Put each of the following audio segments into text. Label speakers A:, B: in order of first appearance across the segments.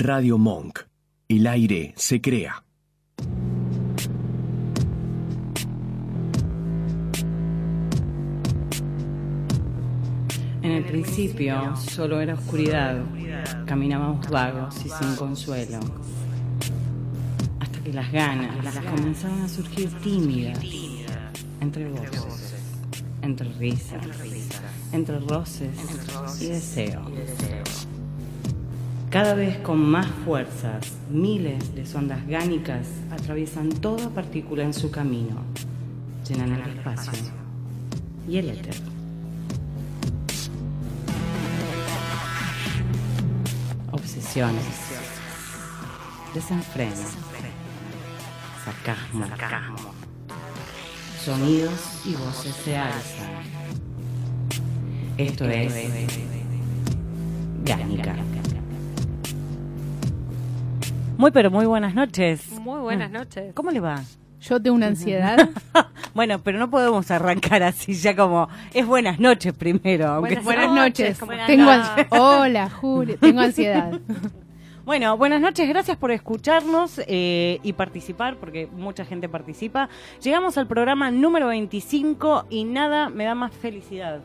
A: Radio Monk. El aire se crea.
B: En el principio solo era oscuridad. Caminábamos vagos y sin consuelo. Hasta que las ganas comenzaban a surgir tímidas. Entre voces, entre risas, entre roces y deseo. Cada vez con más fuerzas, miles de sondas gánicas atraviesan toda partícula en su camino, llenan el espacio y el éter. Obsesiones, desenfreno, sarcasmo, sonidos y voces se alzan. Esto es Gánica. Muy pero muy buenas noches.
C: Muy buenas noches.
B: ¿Cómo le va?
D: Yo tengo una ansiedad.
B: bueno, pero no podemos arrancar así ya como es buenas noches primero. Aunque
D: Buenas, buenas noches. Hola, Julio. Tengo ansiedad.
B: Bueno, buenas noches, gracias por escucharnos eh, y participar, porque mucha gente participa. Llegamos al programa número 25 y nada me da más felicidad.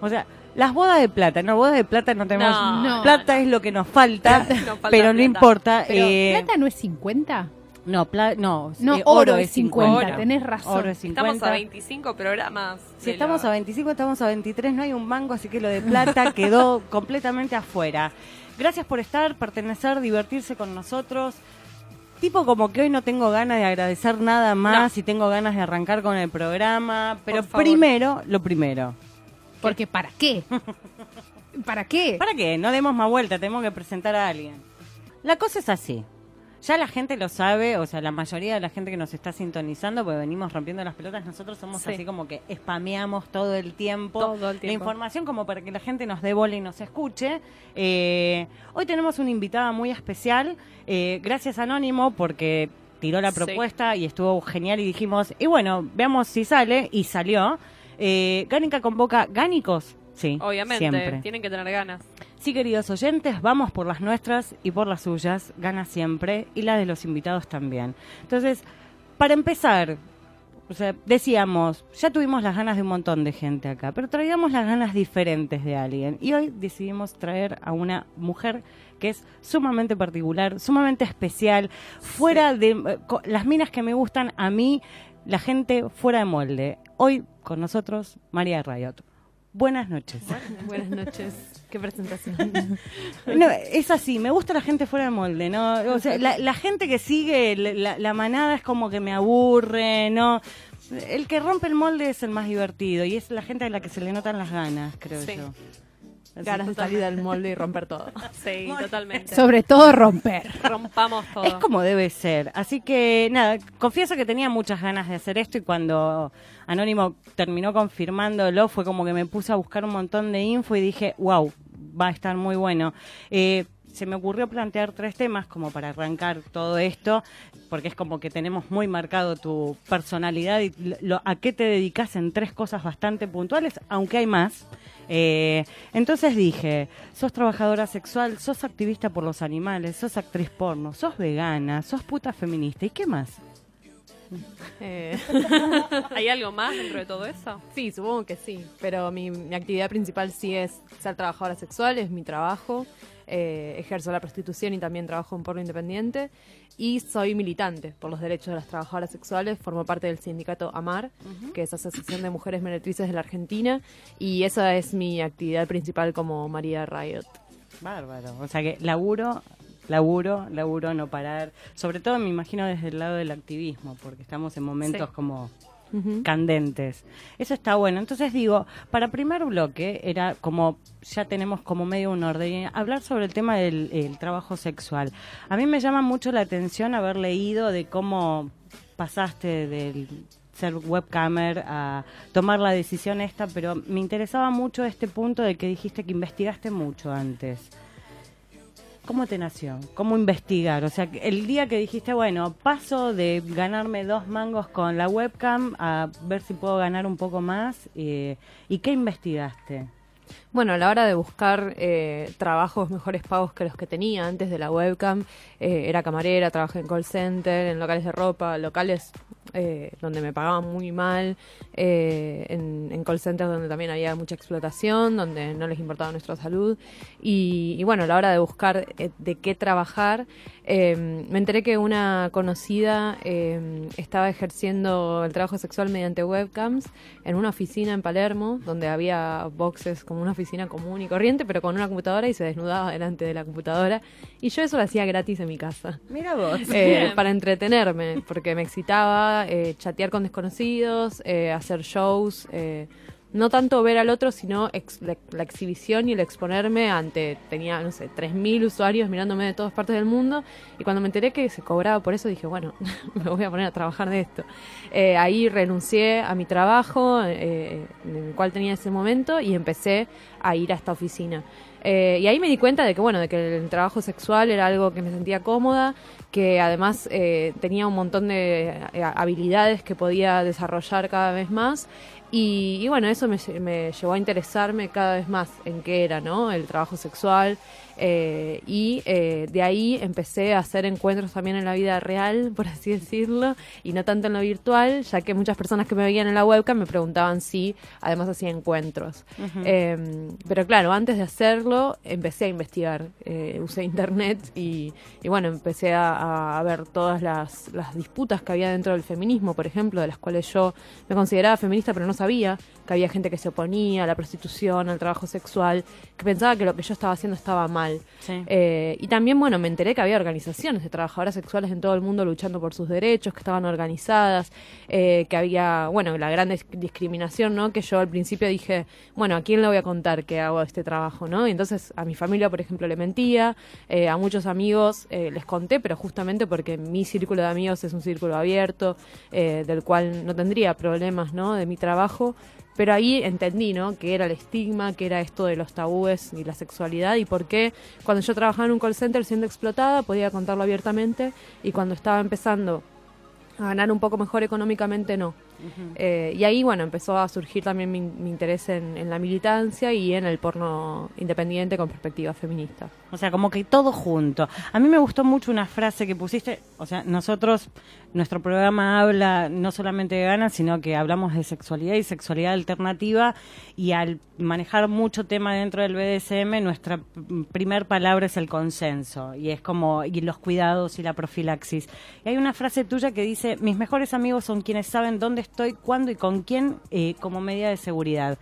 B: O sea, las bodas de plata, no, bodas de plata no tenemos.
C: No,
D: no.
B: plata es lo que nos falta,
C: Nos falta
B: pero no importa.
D: Pero,
B: eh,
D: ¿plata no es 50?
B: No, pla- no,
D: No,
B: eh,
D: oro es 50,
C: Oro.
D: tenés razón.
B: Oro es 50.
C: Estamos a 25 programas.
B: Si estamos
C: la-
B: a 25, estamos a 23, no hay un mango, así que lo de plata quedó completamente afuera. Gracias por estar, pertenecer, divertirse con nosotros. Tipo como que hoy no tengo ganas de agradecer nada más y tengo ganas de arrancar con el programa, pero primero, lo primero.
D: Porque ¿para qué? ¿Para qué?
B: ¿Para qué? No demos más vuelta, tenemos que presentar a alguien. La cosa es así. Ya la gente lo sabe, o sea, la mayoría de la gente que nos está sintonizando, porque venimos rompiendo las pelotas, nosotros somos
C: Sí.
B: así como que spameamos todo el tiempo,
C: Todo el
B: la
C: tiempo.
B: información como para que la gente nos dé bola y nos escuche. Eh, hoy tenemos una invitada muy especial, eh, gracias Anónimo, porque tiró la
C: Sí.
B: propuesta y estuvo genial y dijimos, y bueno, veamos si sale, y salió. Eh, Gánica convoca Gánicos, sí,
C: Obviamente,
B: siempre.
C: tienen que tener ganas.
B: Sí, queridos oyentes, vamos por las nuestras y por las suyas, gana siempre, y la de los invitados también. Entonces, para empezar, o sea, decíamos, ya tuvimos las ganas de un montón de gente acá, pero traíamos las ganas diferentes de alguien. Y hoy decidimos traer a una mujer que es sumamente particular, sumamente especial, fuera de eh, las minas que me gustan a mí, la gente fuera de molde. Hoy con nosotros, María Rayot. Buenas noches.
E: Buenas noches. Qué presentación.
B: No, es así, me gusta la gente fuera de molde, ¿no? O sea, la, la gente que sigue la, la manada es como que me aburre, ¿no? El que rompe el molde es el más divertido y es la gente a la que se le notan las ganas, creo
C: Sí.
B: yo. Así
E: Ganas de salir del molde y romper todo.
C: Sí, totalmente.
D: Sobre todo romper.
C: Rompamos todo.
B: Es como debe ser. Así que nada, confieso que tenía muchas ganas de hacer esto y cuando Anónimo terminó confirmándolo fue como que me puse a buscar un montón de info y dije, wow, va a estar muy bueno. Eh, se me ocurrió plantear tres temas como para arrancar todo esto, porque es como que tenemos muy marcado tu personalidad y lo- a qué te dedicas en tres cosas bastante puntuales, aunque hay más. Eh, entonces dije, sos trabajadora sexual, sos activista por los animales, sos actriz porno, sos vegana, sos puta feminista, ¿y qué más?
E: Eh,
C: ¿Hay algo más dentro de todo eso?
E: sí, supongo que sí. Pero mi, mi actividad principal sí es ser trabajadora sexual, es mi trabajo. Eh, ejerzo la prostitución y también trabajo en porno independiente. Y soy militante por los derechos de las trabajadoras sexuales. Formo parte del sindicato AMAR, que es Asociación de Mujeres Meretrices de la Argentina. Y esa es mi actividad principal como María Riot.
B: Bárbaro. O sea que laburo, laburo, laburo, no parar. Sobre todo me imagino desde el lado del activismo, porque estamos en momentos
C: Sí.
B: como Candentes. Eso está bueno. Entonces digo, para primer bloque era como, ya tenemos como medio un orden, hablar sobre el tema del el trabajo sexual. A mí me llama mucho la atención haber leído de cómo pasaste del ser webcamer a tomar la decisión esta, pero me interesaba mucho este punto de que dijiste que investigaste mucho antes. ¿Cómo te nació? ¿Cómo investigar? O sea, el día que dijiste, bueno, paso de ganarme dos mangos con la webcam a ver si puedo ganar un poco más, eh, ¿y qué investigaste?
E: Bueno, a la hora de buscar eh, trabajos mejores pagos que los que tenía antes de la webcam, eh, era camarera, trabajé en call center, en locales de ropa, locales eh, donde me pagaban muy mal, eh, en, en call centers donde también había mucha explotación, donde no les importaba nuestra salud. Y, y bueno, a la hora de buscar eh, de qué trabajar, eh, me enteré que una conocida eh, estaba ejerciendo el trabajo sexual mediante webcams en una oficina en Palermo, donde había boxes como una oficina común y corriente, pero con una computadora y se desnudaba delante de la computadora. Y yo eso lo hacía gratis en mi casa.
B: Mira vos.
E: Eh, para entretenerme, porque me excitaba eh, chatear con desconocidos, eh, hacer shows, eh, no tanto ver al otro, sino ex- la, la exhibición y el exponerme ante, tenía, no sé, 3.000 usuarios mirándome de todas partes del mundo, y cuando me enteré que se cobraba por eso, dije, bueno, me voy a poner a trabajar de esto. Eh, ahí renuncié a mi trabajo, eh, en el cual tenía ese momento, y empecé a ir a esta oficina. Eh, y ahí me di cuenta de que, bueno, de que el trabajo sexual era algo que me sentía cómoda, que además eh, tenía un montón de eh, habilidades que podía desarrollar cada vez más. Y, y bueno, eso me, me llevó a interesarme cada vez más en qué era, ¿no? El trabajo sexual. Eh, y eh, de ahí empecé a hacer encuentros también en la vida real, por así decirlo, y no tanto en lo virtual, ya que muchas personas que me veían en la webcam me preguntaban si además hacía encuentros. Eh, pero claro, antes de hacerlo empecé a investigar, eh, usé internet y, y bueno, empecé a, a ver todas las, las disputas que había dentro del feminismo, por ejemplo, de las cuales yo me consideraba feminista pero no sabía que había gente que se oponía a la prostitución, al trabajo sexual, que pensaba que lo que yo estaba haciendo estaba mal.
B: Sí.
E: Eh, y también, bueno, me enteré que había organizaciones de trabajadoras sexuales en todo el mundo luchando por sus derechos, que estaban organizadas, eh, que había, bueno, la gran dis- discriminación, ¿no? Que yo al principio dije, bueno, ¿a quién le voy a contar que hago este trabajo, ¿no? Y entonces a mi familia, por ejemplo, le mentía, eh, a muchos amigos eh, les conté, pero justamente porque mi círculo de amigos es un círculo abierto, eh, del cual no tendría problemas, ¿no? De mi trabajo. Pero ahí entendí, ¿no? Que era el estigma, que era esto de los tabúes y la sexualidad y por qué cuando yo trabajaba en un call center siendo explotada podía contarlo abiertamente y cuando estaba empezando a ganar un poco mejor económicamente no. Eh, y ahí, bueno, empezó a surgir también mi, mi interés en, la militancia y en el porno independiente con perspectiva feminista.
B: O sea, como que todo junto. A mí me gustó mucho una frase que pusiste, o sea, nosotros, nuestro programa habla no solamente de ganas, sino que hablamos de sexualidad y sexualidad alternativa y al manejar mucho tema dentro del BDSM, nuestra primer palabra es el consenso y es como, y los cuidados y la profilaxis. Y hay una frase tuya que dice, mis mejores amigos son quienes saben dónde estoy, cuándo y con quién eh, como medida de seguridad.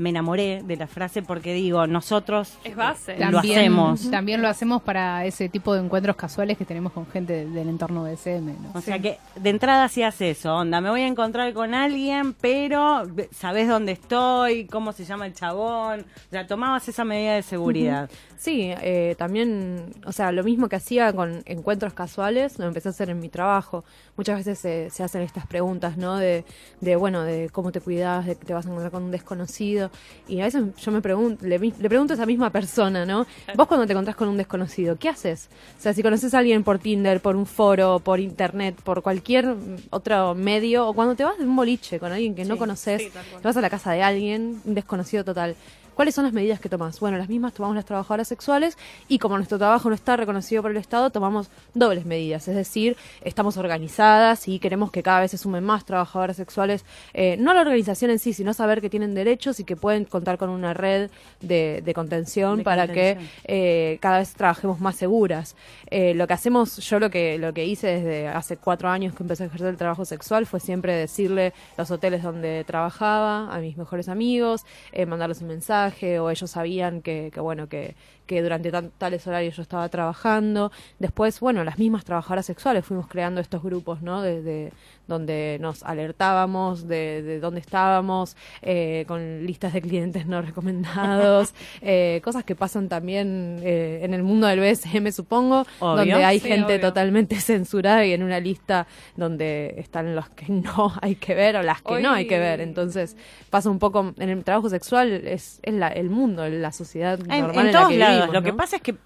B: Me enamoré de la frase porque digo, nosotros
C: Es base.
B: lo hacemos.
D: También lo hacemos para ese tipo de encuentros casuales que tenemos con gente del, del entorno de SM. ¿no?
B: O sea que de entrada sí hace eso, onda, me voy a encontrar con alguien, pero sabes dónde estoy, cómo se llama el chabón, o sea, tomabas esa medida de seguridad.
E: Sí, eh, también, o sea, lo mismo que hacía con encuentros casuales, lo empecé a hacer en mi trabajo. Muchas veces se, se hacen estas preguntas, ¿no? De, de, bueno, de cómo te cuidas, de que te vas a encontrar con un desconocido. Y a veces yo me pregunto, le, le pregunto a esa misma persona, ¿no? Vos cuando te encontrás con un desconocido, ¿qué haces? O sea, si conoces a alguien por Tinder, por un foro, por internet, por cualquier mm, otro medio, o cuando te vas de un boliche con alguien que no conoces,
C: sí,
E: te vas a la casa de alguien, un desconocido total. ¿Cuáles son las medidas que tomas? Bueno, las mismas tomamos las trabajadoras sexuales y como nuestro trabajo no está reconocido por el Estado, tomamos dobles medidas. Es decir, estamos organizadas y queremos que cada vez se sumen más trabajadoras sexuales. eh, no a la organización en sí, sino saber que tienen derechos y que pueden contar con una red de, de contención
B: De
E: para
B: contención.
E: que eh, cada vez trabajemos más seguras. Eh, lo que hacemos, yo lo que, lo que hice desde hace cuatro años que empecé a ejercer el trabajo sexual fue siempre decirle los hoteles donde trabajaba a mis mejores amigos, eh, mandarles un mensaje o ellos sabían que, que bueno, que, que durante tales horarios yo estaba trabajando. Después, bueno, las mismas trabajadoras sexuales fuimos creando estos grupos, ¿no? De, de- donde nos alertábamos de, de dónde estábamos, eh, con listas de clientes no recomendados, eh, cosas que pasan también eh, en el mundo del BSM, supongo,
B: Obvio.
E: donde hay
C: Sí,
E: gente
C: obvio.
E: totalmente censurada y en una lista donde están los que no hay que ver o las que no hay que ver. Entonces pasa un poco en el trabajo sexual, es, es la- el mundo, la sociedad
B: En,
E: normal
B: en
E: en la que
B: lados. Lo que pasa es que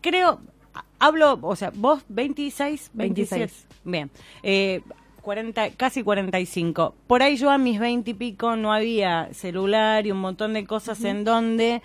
B: creo, hablo, o sea, vos 26, 27.
E: 26.
B: Bien. Eh, 40, casi 45. Por ahí yo a mis 20 y pico no había celular y un montón de cosas en donde...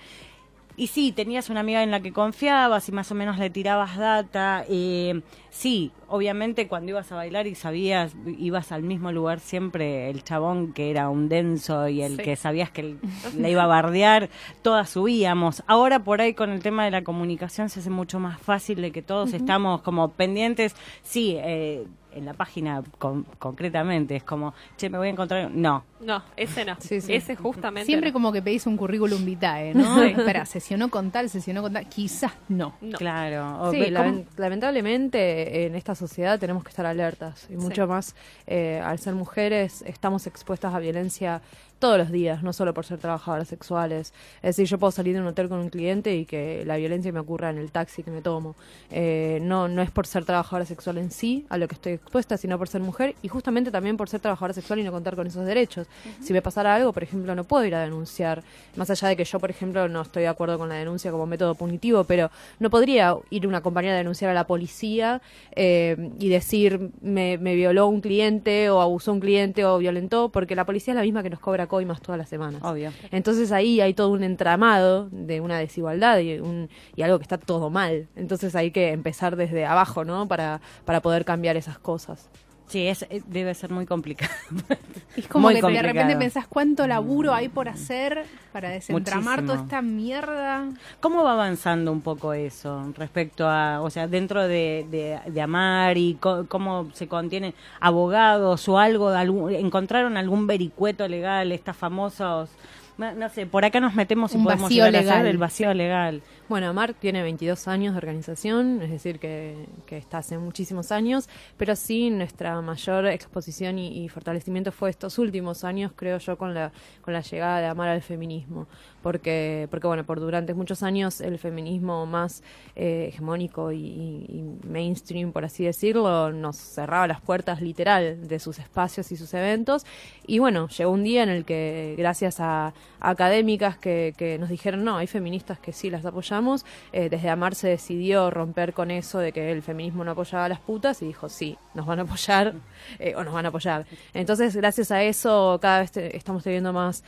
B: Y sí, tenías una amiga en la que confiabas y más o menos le tirabas data. eh, sí, obviamente cuando ibas a bailar y sabías, ibas al mismo lugar siempre, el chabón que era un denso y el
C: Sí.
B: que sabías que le iba a bardear, todas subíamos. Ahora por ahí con el tema de la comunicación se hace mucho más fácil de que todos estamos como pendientes. Sí, eh, en la página con- concretamente es como, che, me voy a encontrar... No,
C: No, ese no.
D: Sí, sí.
C: Ese justamente.
D: Siempre
C: no.
D: como que pedís un currículum vitae, ¿no?
C: Sí.
D: Espera, sesionó con tal, sesionó con tal. Quizás no.
C: No.
B: claro.
E: Sí,
B: ve- ¿cómo-
E: lamen- lamentablemente en esta sociedad tenemos que estar alertas y mucho más eh, al ser mujeres estamos expuestas a violencia todos los días, no solo por ser trabajadoras sexuales. Es decir, yo puedo salir de un hotel con un cliente y que la violencia me ocurra en el taxi que me tomo. Eh, no, no es por ser trabajadora sexual en sí a lo que estoy expuesta, sino por ser mujer y justamente también por ser trabajadora sexual y no contar con esos derechos. Si me pasara algo, por ejemplo, no puedo ir a denunciar, más allá de que yo, por ejemplo, no estoy de acuerdo con la denuncia como método punitivo, pero no podría ir una compañera a denunciar a la policía eh, y decir me, me violó un cliente o abusó un cliente o violentó, porque la policía es la misma que nos cobra coimas todas las semanas.
B: Obvio.
E: Entonces ahí hay todo un entramado de una desigualdad y, un, y algo que está todo mal. Entonces hay que empezar desde abajo, ¿no? Para, para poder cambiar esas cosas.
B: Sí, es, es- debe ser muy complicado.
D: Es como
B: Muy
D: que de
B: complicado.
D: repente pensás cuánto laburo hay por hacer para desentramar
B: Muchísimo.
D: toda esta mierda.
B: ¿Cómo va avanzando un poco eso respecto a, o sea, dentro de, de, de Amar y co- cómo se contienen abogados o algo, algún- encontraron algún vericueto legal, estas famosos, no, sé, por acá nos metemos y
D: Un
B: podemos
D: vacío
B: llegar a
D: legal.
B: el vacío legal.
E: Bueno, Amar tiene 22 años de organización, es decir, que, que está hace muchísimos años, pero sí nuestra mayor exposición y, y fortalecimiento fue estos últimos años, creo yo, con la, con la llegada de Amar al feminismo. Porque, porque bueno, por durante muchos años el feminismo más eh, hegemónico y, mainstream, por así decirlo, nos cerraba las puertas literal de sus espacios y sus eventos. Y bueno, llegó un día en el que, gracias a, académicas que, que nos dijeron, no, hay feministas que sí las apoyamos, eh, desde Amar se decidió romper con eso de que el feminismo no apoyaba a las putas y dijo, sí, nos van a apoyar eh, o nos van a apoyar. Entonces, gracias a eso, cada vez te- estamos teniendo más,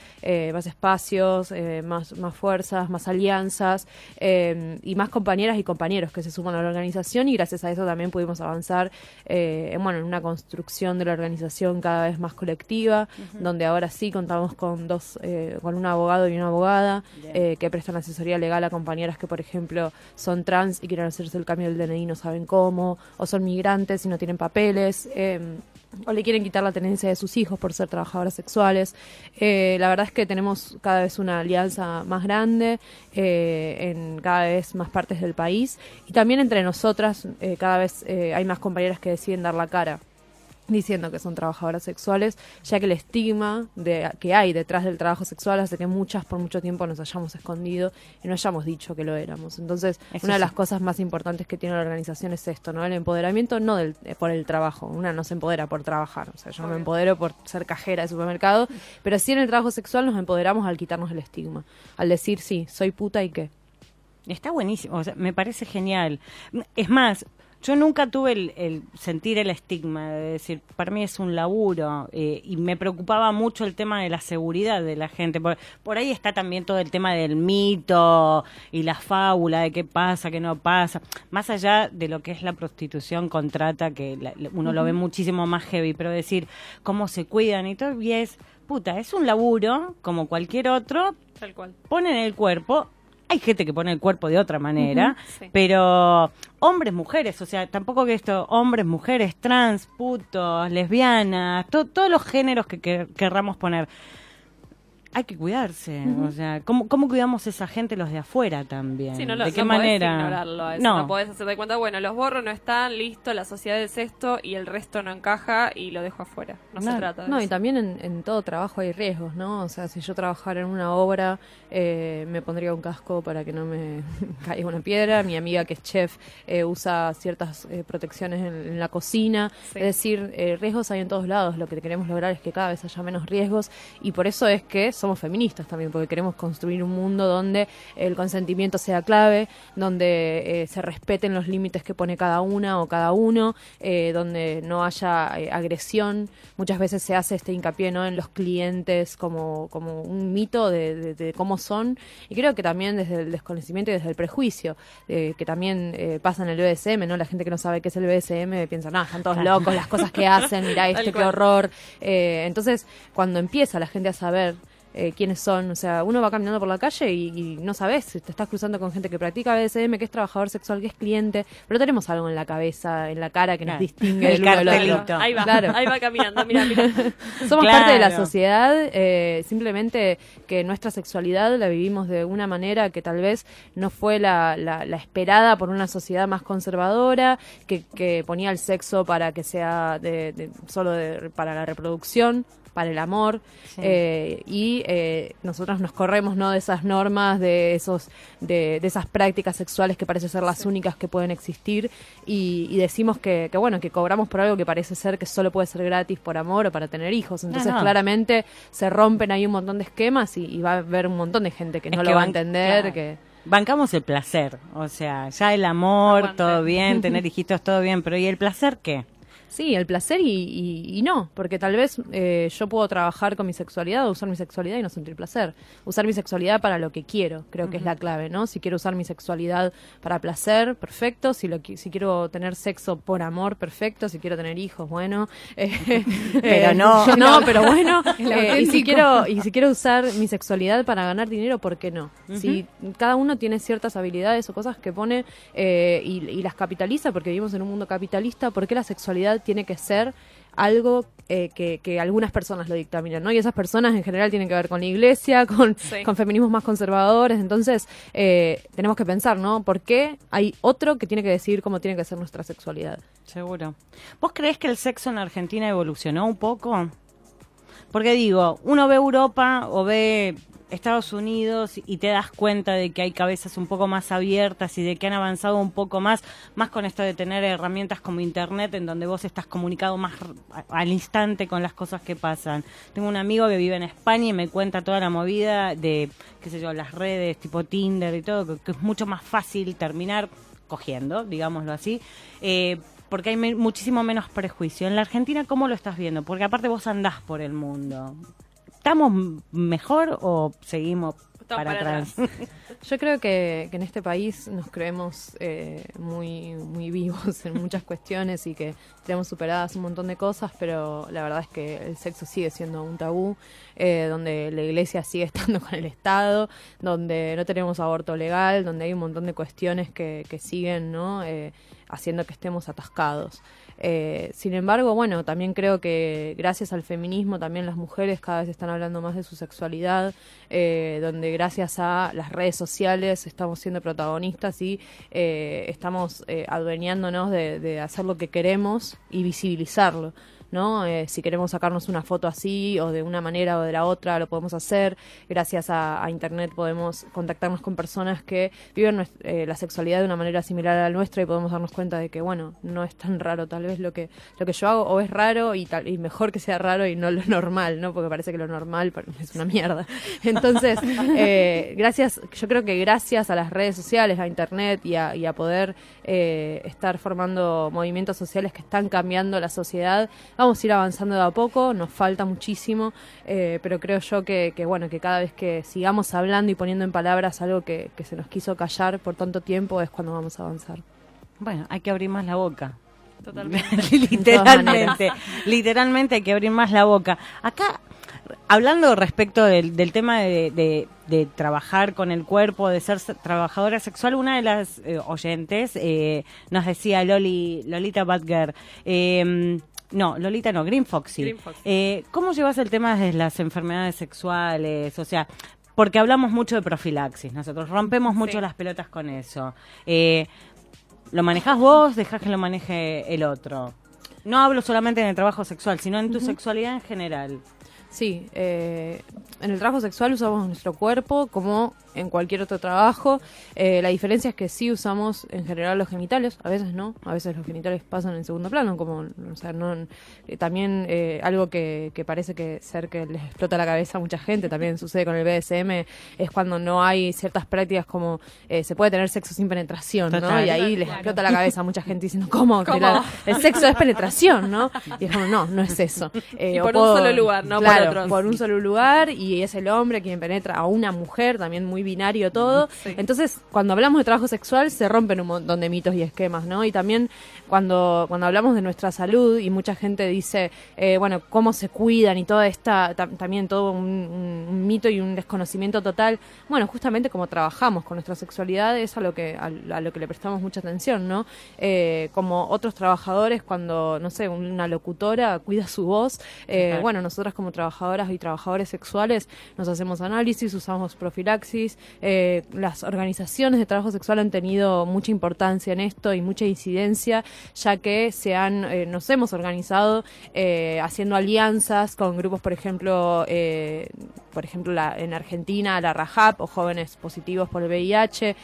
E: más espacios, más, más fuerzas, más alianzas eh, y más compañeras y compañeros que se suman a la organización y gracias a eso también pudimos avanzar eh, en, bueno, en una construcción de la organización cada vez más colectiva, donde ahora sí contamos con dos, eh, con un abogado y una abogada eh, que prestan asesoría legal a compañeras que, por ejemplo, son trans y quieren hacerse el cambio del DNI y no saben cómo, o son migrantes y no tienen papeles. O le quieren quitar la tenencia de sus hijos por ser trabajadoras sexuales. Eh, la verdad es que tenemos cada vez una alianza más grande eh, en cada vez más partes del país y también entre nosotras eh, cada vez eh, hay más compañeras que deciden dar la cara diciendo que son trabajadoras sexuales, ya que el estigma de, que hay detrás del trabajo sexual hace que muchas por mucho tiempo nos hayamos escondido y no hayamos dicho que lo éramos. Entonces,
B: Eso
E: una de las cosas más importantes que tiene la organización es esto, ¿no? El empoderamiento no del, eh, por el trabajo. Una no se empodera por trabajar. O sea, yo me empodero por ser cajera de supermercado, pero sí en el trabajo sexual nos empoderamos al quitarnos el estigma. Al decir, sí, soy puta y qué.
B: Está buenísimo, o sea, me parece genial. Es más, yo nunca tuve el, el sentir el estigma de decir, para mí es un laburo eh, y me preocupaba mucho el tema de la seguridad de la gente. Por, por ahí está también todo el tema del mito y la fábula de qué pasa, qué no pasa. Más allá de lo que es la prostitución contrata, que la- uno lo ve muchísimo más heavy, pero decir cómo se cuidan y todo, y es, puta, es un laburo como cualquier otro,
C: Tal cual.
B: ponen el cuerpo. Hay gente que pone el cuerpo de otra manera,
C: sí.
B: pero hombres, mujeres, o sea, tampoco que esto, hombres, mujeres, trans, putos, lesbianas, to- todos los géneros que, que- querramos poner. Hay que cuidarse, o sea, ¿cómo, ¿cómo cuidamos a esa gente los de afuera también?
C: Sí, no, lo,
B: ¿De qué
C: no podés
B: manera?
C: ignorarlo eso,
B: no,
C: no. podés hacer de cuenta, bueno, los borro no están, listo, la sociedad es esto y el resto no encaja y lo dejo afuera. No, se
B: No,
C: trata de
E: No, y
C: eso.
E: también en, en todo trabajo hay riesgos, ¿no? O sea, si yo trabajara en una obra, eh, me pondría un casco para que no me caiga una piedra. Mi amiga que es chef eh, usa ciertas eh, protecciones en, en la cocina.
C: Sí.
E: Es decir, eh, riesgos hay en todos lados. Lo que queremos lograr es que cada vez haya menos riesgos y por eso es que somos feministas también, porque queremos construir un mundo donde el consentimiento sea clave, donde eh, se respeten los límites que pone cada una o cada uno, eh, donde no haya eh, agresión. Muchas veces se hace este hincapié ¿no? en los clientes como, como un mito de, de- de cómo son, y creo que también desde el desconocimiento y desde el prejuicio, eh, que también eh, pasa en el BDSM, ¿no? La gente que no sabe qué es el BDSM piensa, no, están todos locos, las cosas que hacen, mira este, qué horror. Entonces, cuando empieza la gente a saber eh, quiénes son, o sea, uno va caminando por la calle y, y no sabes, te estás cruzando con gente que practica BDSM, que es trabajador sexual, que es cliente, pero tenemos algo en la cabeza, en la cara que nos distingue
B: El
E: del uno del otro.
C: Ahí va,
E: Claro.
C: ahí va caminando, mira, mira.
E: Somos
B: Claro.
E: parte de la sociedad, eh, simplemente que nuestra sexualidad la vivimos de una manera que tal vez no fue la, la- la esperada por una sociedad más conservadora, que, que ponía el sexo para que sea de, de- solo de- para la reproducción para el amor eh, y eh, nosotros nos corremos no de esas normas de esos de, de esas prácticas sexuales que parece ser las únicas que pueden existir y, y decimos que, que bueno que cobramos por algo que parece ser que solo puede ser gratis por amor o para tener hijos entonces
B: no.
E: claramente se rompen ahí un montón de esquemas y, y va a haber un montón de gente que
B: Es
E: no
B: que
E: lo va a entender
B: claro.
E: que
B: Bancamos el placer, o sea, ya el amor,
C: Aguante.
B: todo bien, tener hijitos, todo bien, pero ¿y el placer qué?
E: Sí, el placer y, y- y no, porque tal vez eh, yo puedo trabajar con mi sexualidad o usar mi sexualidad y no sentir placer. Usar mi sexualidad para lo que quiero, creo que es la clave, ¿no? Si quiero usar mi sexualidad para placer, perfecto. Si, lo, si quiero tener sexo por amor, perfecto. Si quiero tener hijos, bueno. Eh,
B: Pero
E: eh,
B: no.
E: No, pero bueno. Eh, y, si quiero, y si quiero usar mi sexualidad para ganar dinero, ¿por qué no? Si cada uno tiene ciertas habilidades o cosas que pone eh, y, y las capitaliza, porque vivimos en un mundo capitalista, ¿por qué la sexualidad tiene que ser algo eh, que, que algunas personas lo dictaminan, ¿no? Y esas personas en general tienen que ver con la iglesia, con,
C: Sí.
E: con feminismos más conservadores. Entonces, eh, tenemos que pensar, ¿no? ¿Por qué hay otro que tiene que decidir cómo tiene que ser nuestra sexualidad?
B: Seguro. ¿Vos creés que el sexo en Argentina evolucionó un poco? Porque digo, uno ve Europa o ve Estados Unidos y te das cuenta de que hay cabezas un poco más abiertas y de que han avanzado un poco más, más con esto de tener herramientas como Internet en donde vos estás comunicado más al instante con las cosas que pasan. Tengo un amigo que vive en España y me cuenta toda la movida de, qué sé yo, las redes tipo Tinder y todo, que, es mucho más fácil terminar cogiendo, digámoslo así. Eh, porque hay muchísimo menos prejuicio. En la Argentina, ¿cómo lo estás viendo? Porque aparte vos andás por el mundo. ¿Estamos mejor o seguimos
C: Estamos
B: para,
C: para
B: atrás?
E: Yo creo que, que en este país nos creemos eh, muy, muy vivos en muchas cuestiones y que tenemos superadas un montón de cosas, pero la verdad es que el sexo sigue siendo un tabú, eh, donde la iglesia sigue estando con el Estado, donde no tenemos aborto legal, donde hay un montón de cuestiones que, que siguen ¿no? Eh, haciendo que estemos atascados. Eh, sin embargo, bueno, también creo que gracias al feminismo también las mujeres cada vez están hablando más de su sexualidad, eh, donde gracias a las redes sociales estamos siendo protagonistas y eh, estamos eh, adueñándonos de, de hacer lo que queremos y visibilizarlo. ¿No? Eh, si queremos sacarnos una foto así o de una manera o de la otra, lo podemos hacer. Gracias a, Internet podemos contactarnos con personas que viven eh, la sexualidad de una manera similar a la nuestra y podemos darnos cuenta de que, bueno, no es tan raro tal vez lo que, lo que yo hago o es raro y, tal, y mejor que sea raro y no lo normal, ¿no? Porque parece que lo normal es una mierda. Entonces, eh, gracias, yo creo que gracias a las redes sociales, a Internet y a, y a poder eh, estar formando movimientos sociales que están cambiando la sociedad, vamos a ir avanzando de a poco, nos falta muchísimo, eh, pero creo yo que, que, bueno, que cada vez que sigamos hablando y poniendo en palabras algo que, que se nos quiso callar por tanto tiempo es cuando vamos a avanzar.
B: Bueno, hay que abrir más la boca.
C: Totalmente.
B: literalmente, literalmente hay que abrir más la boca. Acá, hablando respecto del, del tema de, de- de trabajar con el cuerpo, de ser se- trabajadora sexual, una de las eh, oyentes eh, nos decía Loli, Lolita Badger, eh, no, Lolita no, Green Foxy.
C: Green Foxy.
B: Eh, ¿Cómo llevas el tema de las enfermedades sexuales? O sea, porque hablamos mucho de profilaxis, nosotros rompemos mucho
C: Sí.
B: las pelotas con eso. Eh, ¿Lo manejás vos? ¿Dejás que lo maneje el otro? No hablo solamente en el trabajo sexual, sino en tu sexualidad en general.
E: Sí, eh, en el trabajo sexual usamos nuestro cuerpo como en cualquier otro trabajo. Eh, la diferencia es que sí usamos en general los genitales, a veces no, a veces los genitales pasan en segundo plano, como, o sea, no, eh, también eh, algo que, que parece que ser que les explota la cabeza a mucha gente, también sucede con el BDSM, es cuando no hay ciertas prácticas como eh, se puede tener sexo sin penetración, ¿no?
B: Total.
E: Y ahí les explota la cabeza a mucha gente diciendo, ¿cómo?
C: ¿Cómo?
E: la- el sexo es penetración, ¿no? Y es como, no, no es eso. Eh,
C: Y
E: o
C: por un solo lugar, no por
E: Claro, por un solo lugar y es el hombre quien penetra a una mujer, también muy binario todo. Entonces, cuando hablamos de trabajo sexual se rompen un montón de mitos y esquemas, ¿no? Y también cuando, cuando hablamos de nuestra salud y mucha gente dice, eh, bueno, cómo se cuidan y toda esta, tam- también todo un, un- un mito y un desconocimiento total, bueno, justamente como trabajamos con nuestra sexualidad es a lo que, a, a lo que le prestamos mucha atención, ¿no? Eh, como otros trabajadores cuando, no sé, una locutora cuida su voz, eh, bueno, nosotras como trabajadoras y trabajadores sexuales nos hacemos análisis, usamos profilaxis, eh, las organizaciones de trabajo sexual han tenido mucha importancia en esto y mucha incidencia, ya que se han, eh, nos hemos organizado eh, haciendo alianzas con grupos, por ejemplo, por ejemplo, la, en Argentina, la RAJAP o Jóvenes Positivos por el VIH,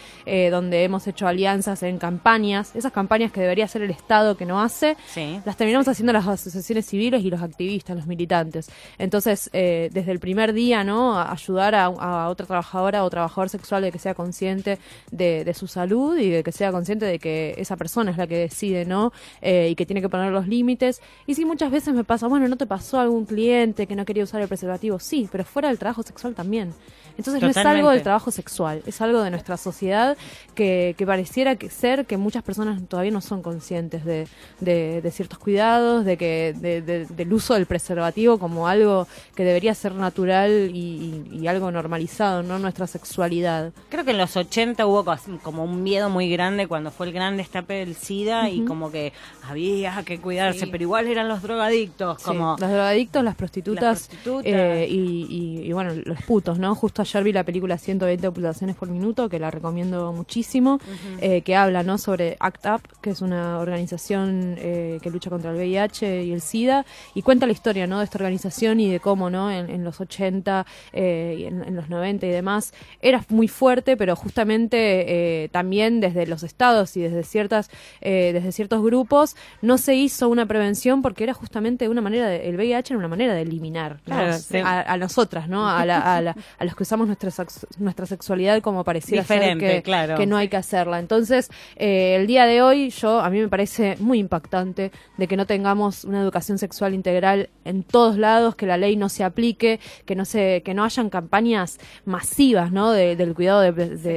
E: donde hemos hecho alianzas en campañas, esas campañas que debería hacer el Estado que no hace,
B: Sí.
E: las terminamos haciendo las asociaciones civiles y los activistas, los militantes. Entonces, eh, desde el primer día, ¿no? Ayudar a, a otra trabajadora o trabajador sexual de que sea consciente de, de su salud y de que sea consciente de que esa persona es la que decide, ¿no? Eh, y que tiene que poner los límites. Y sí, muchas veces me pasa, bueno, ¿no te pasó algún cliente que no quería usar el preservativo? Sí, pero fuera del trabajo sexual también. Entonces no es algo del trabajo sexual, es algo de nuestra sociedad que, que pareciera que ser que muchas personas todavía no son conscientes de, de- de ciertos cuidados, de que de- de- del uso del preservativo como algo que debería ser natural y, y- y algo normalizado, ¿no? Nuestra sexualidad.
B: Creo que en los 80 hubo como un miedo muy grande cuando fue el gran destape del SIDA y como que había que cuidarse,
E: Sí.
B: pero igual eran los drogadictos, como...
E: Sí, los drogadictos, las prostitutas,
B: Las prostitutas.
E: eh, y, bueno, los putos, ¿no? Justo ayer vi la película 120 pulsaciones por minuto, que la recomiendo muchísimo, eh, que habla, ¿no? Sobre ACT UP, que es una organización eh, que lucha contra el VIH y el SIDA, y cuenta la historia, ¿no? De esta organización y de cómo, ¿no? En, en los 80 eh, y en, en los 90 y demás, era muy fuerte, pero justamente eh, también desde los estados y desde ciertas, eh, desde ciertos grupos, no se hizo una prevención porque era justamente una manera, de- el VIH era una manera de eliminar ¿no?
B: Claro, sí.
E: a, a nosotras, ¿no? A, la- a la- a los que usamos nuestra, nuestra sexualidad como pareciera ser
B: Diferente,
E: que,
B: claro.
E: que no hay que hacerla. Entonces, el día de hoy, yo a mí me parece muy impactante de que no tengamos una educación sexual integral en todos lados, que la ley no se aplique, que no se, que no hayan campañas masivas, ¿no? De- del cuidado de,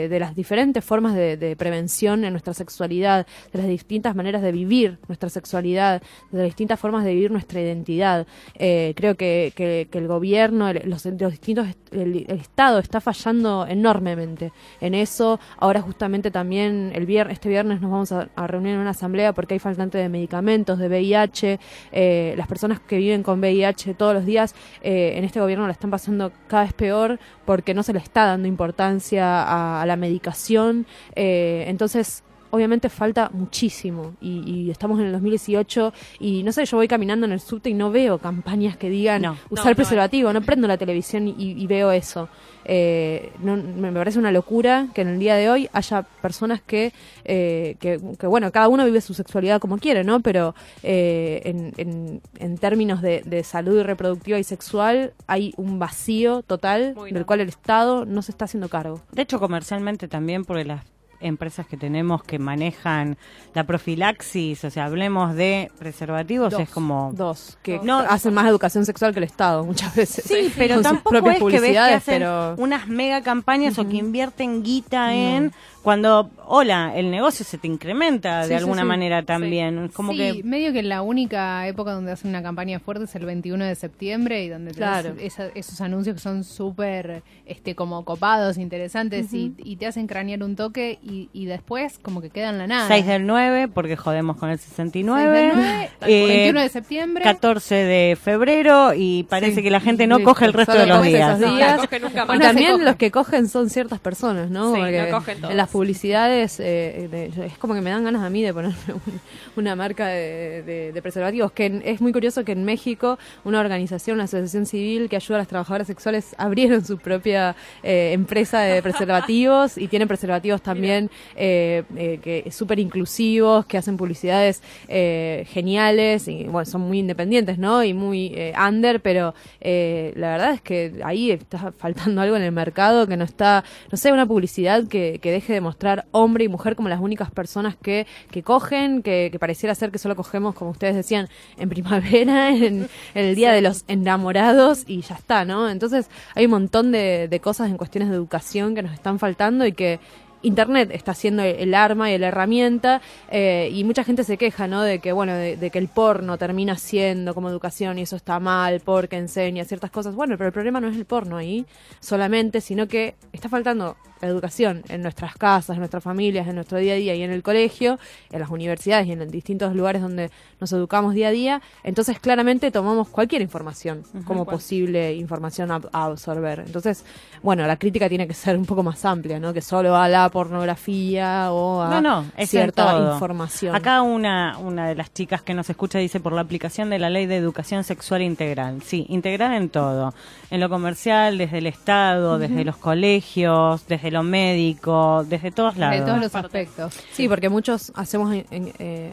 E: de- las diferentes formas de, prevención en nuestra sexualidad, de las distintas maneras de vivir nuestra sexualidad, de las distintas formas de vivir nuestra identidad. Eh, creo que, que- el gobierno, el- los, distintos, el, Estado está fallando enormemente en eso. Ahora justamente también el vier- este viernes nos vamos a, a reunir en una asamblea porque hay faltante de medicamentos, de VIH. Eh, las personas que viven con VIH todos los días eh, en este gobierno la están pasando cada vez peor porque no se le está dando importancia a, a la medicación. Eh, entonces, obviamente falta muchísimo y, y estamos en el 2018 y no sé, yo voy caminando en el subte y no veo campañas que digan
B: No.
E: usar
C: No,
E: preservativo, no, prendo la televisión y, y veo eso. Eh, no- me parece una locura que en el día de hoy haya personas que, eh, que, que, bueno, cada uno vive su sexualidad como quiere, ¿no? Pero eh, en, en, en términos de, de salud reproductiva y sexual hay un vacío total
C: Muy
E: del cual el Estado no se está haciendo cargo.
B: De hecho, comercialmente también, porque las empresas que tenemos que manejan la profilaxis, o sea, hablemos de preservativos, es como...
E: Dos, que
B: No,
E: hacen más educación sexual que el Estado muchas veces.
B: Sí, pero tampoco
E: propias
B: es que ves que
E: publicidades,
B: hacen
E: pero...
B: unas mega campañas o que invierten guita en cuando, hola, el negocio se te incrementa
E: Sí,
B: de
E: sí,
B: alguna
E: sí.
B: manera también. Es Como
D: sí,
B: que
D: medio que la única época donde hacen una campaña fuerte es el 21 de septiembre y donde
E: Claro.
D: esa- esos anuncios que son súper este como copados, interesantes y, y te hacen cranear un toque y, y después como que queda en la nada.
B: 6 del 9, porque jodemos con el 69.
D: 6 del 9,
B: eh,
D: 21 de septiembre.
B: 14 de febrero y parece
D: Sí,
B: que la gente
D: y
B: no coge el resto
E: solo
B: de los días.
C: No,
E: días.
C: no coge nunca
E: Y
C: más.
D: no se
E: también
D: coge.
E: los que cogen son ciertas personas, ¿no?
C: Sí,
E: Porque
C: no cogen todos.
E: en las publicidades, eh, de- es como que me dan ganas a mí de ponerme un- una marca de, de- de preservativos. Que en- es muy curioso que en México una organización, una asociación civil que ayuda a las trabajadoras sexuales abrieron su propia eh, empresa de preservativos y tienen preservativos también eh, eh, que súper inclusivos, que hacen publicidades eh, geniales y bueno, son muy independientes, ¿no? Y muy eh, under, pero eh, la verdad es que ahí está faltando algo en el mercado que no está, no sé, una publicidad que, que deje de mostrar hombre y mujer como las únicas personas que, que cogen, que, pareciera ser que solo cogemos, como ustedes decían, en primavera, en, en el día de los enamorados y ya está, ¿no? Entonces hay un montón de, de cosas en cuestiones de educación que nos están faltando y que Internet está siendo el arma y la herramienta eh, y mucha gente se queja, ¿no? De que, bueno, de, de que el porno termina siendo como educación y eso está mal porque enseña ciertas cosas. Bueno, pero el problema no es el porno ahí solamente, sino que está faltando la educación en nuestras casas, en nuestras familias, en nuestro día a día y en el colegio, en las universidades y en distintos lugares donde nos educamos día a día. Entonces, claramente tomamos cualquier información como posible información a, a absorber. Entonces, bueno, la crítica tiene que ser un poco más amplia, ¿no? Que solo a la pornografía o a
B: No, no, es en
E: cierta información.
B: Acá una, una de las chicas que nos escucha dice por la aplicación de la ley de educación sexual integral. Sí, integral en todo. En lo comercial, desde el Estado, desde los colegios, desde lo médico, desde todos lados.
D: De todos los aspectos.
E: Sí, porque muchos hacemos, en- en, eh,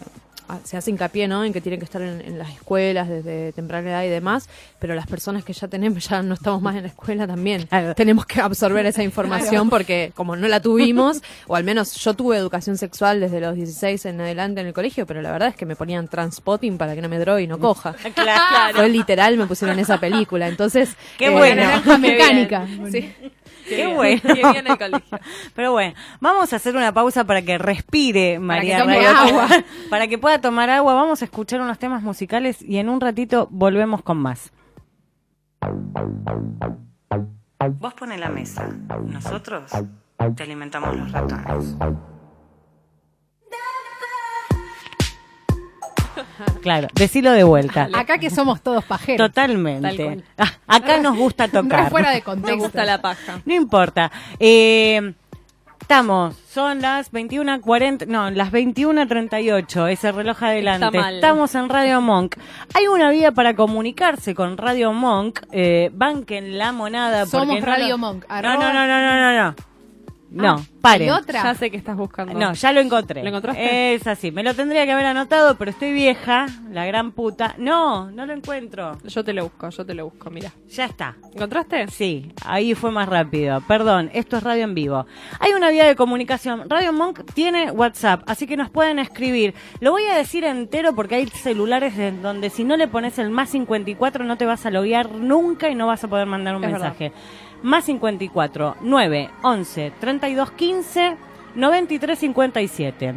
E: se hace hincapié, ¿no? En que tienen que estar en, en las escuelas desde temprana edad y demás, pero las personas que ya tenemos, ya no estamos más en la escuela también,
B: Claro.
E: tenemos que absorber esa información porque como no la tuvimos, o al menos yo tuve educación sexual desde los 16 en adelante en el colegio, pero la verdad es que me ponían transpotting para que no me drogue y no coja.
B: Claro.
E: Fue literal, me pusieron esa película, entonces...
B: Qué
E: eh,
B: bueno.
D: Naranja
C: Qué bien.
D: mecánica.
E: Sí.
B: Qué
C: bien,
B: bueno.
C: Qué bien el colegio.
B: Pero bueno, vamos a hacer una pausa para que respire María
D: tome
B: Rayo,
D: agua.
B: para que pueda tomar agua. Vamos a escuchar unos temas musicales y en un ratito volvemos con más. Vos pones la mesa, nosotros te alimentamos los ratones. Claro, decilo de vuelta.
D: Acá que somos todos pajeros.
C: Tal
B: Totalmente. Ah, Acá nos gusta tocar.
D: fuera de
C: Me
D: contexto.
C: gusta la paja.
B: No importa. Eh, estamos, son las 21.40, no, las 21.38, ese reloj adelante.
C: Está mal.
B: Estamos en Radio Monk. Hay una vía para comunicarse con Radio Monk. Eh, banquen la monada.
D: Somos
B: no
D: Radio
B: lo-
D: Monk.
B: No, no, no, no, no, no. No,
D: Ah,
B: paren.
D: ¿y otra?
C: Ya sé que estás buscando.
B: No, ya lo encontré.
C: ¿Lo encontraste?
B: Es así. Me lo tendría que haber anotado, pero estoy vieja, la gran puta. No, no lo encuentro.
C: Yo te lo busco, yo te lo busco, mira.
B: Ya está.
C: ¿Encontraste?
B: Sí, ahí fue más rápido. Perdón, esto es radio en vivo. Hay una vía de comunicación. Radio Monk tiene WhatsApp, así que nos pueden escribir. Lo voy a decir entero porque hay celulares en donde si no le pones el más 54 no te vas a loguear nunca y no vas a poder mandar un
C: Es
B: mensaje. Más 54 9 11 32 15 93 57.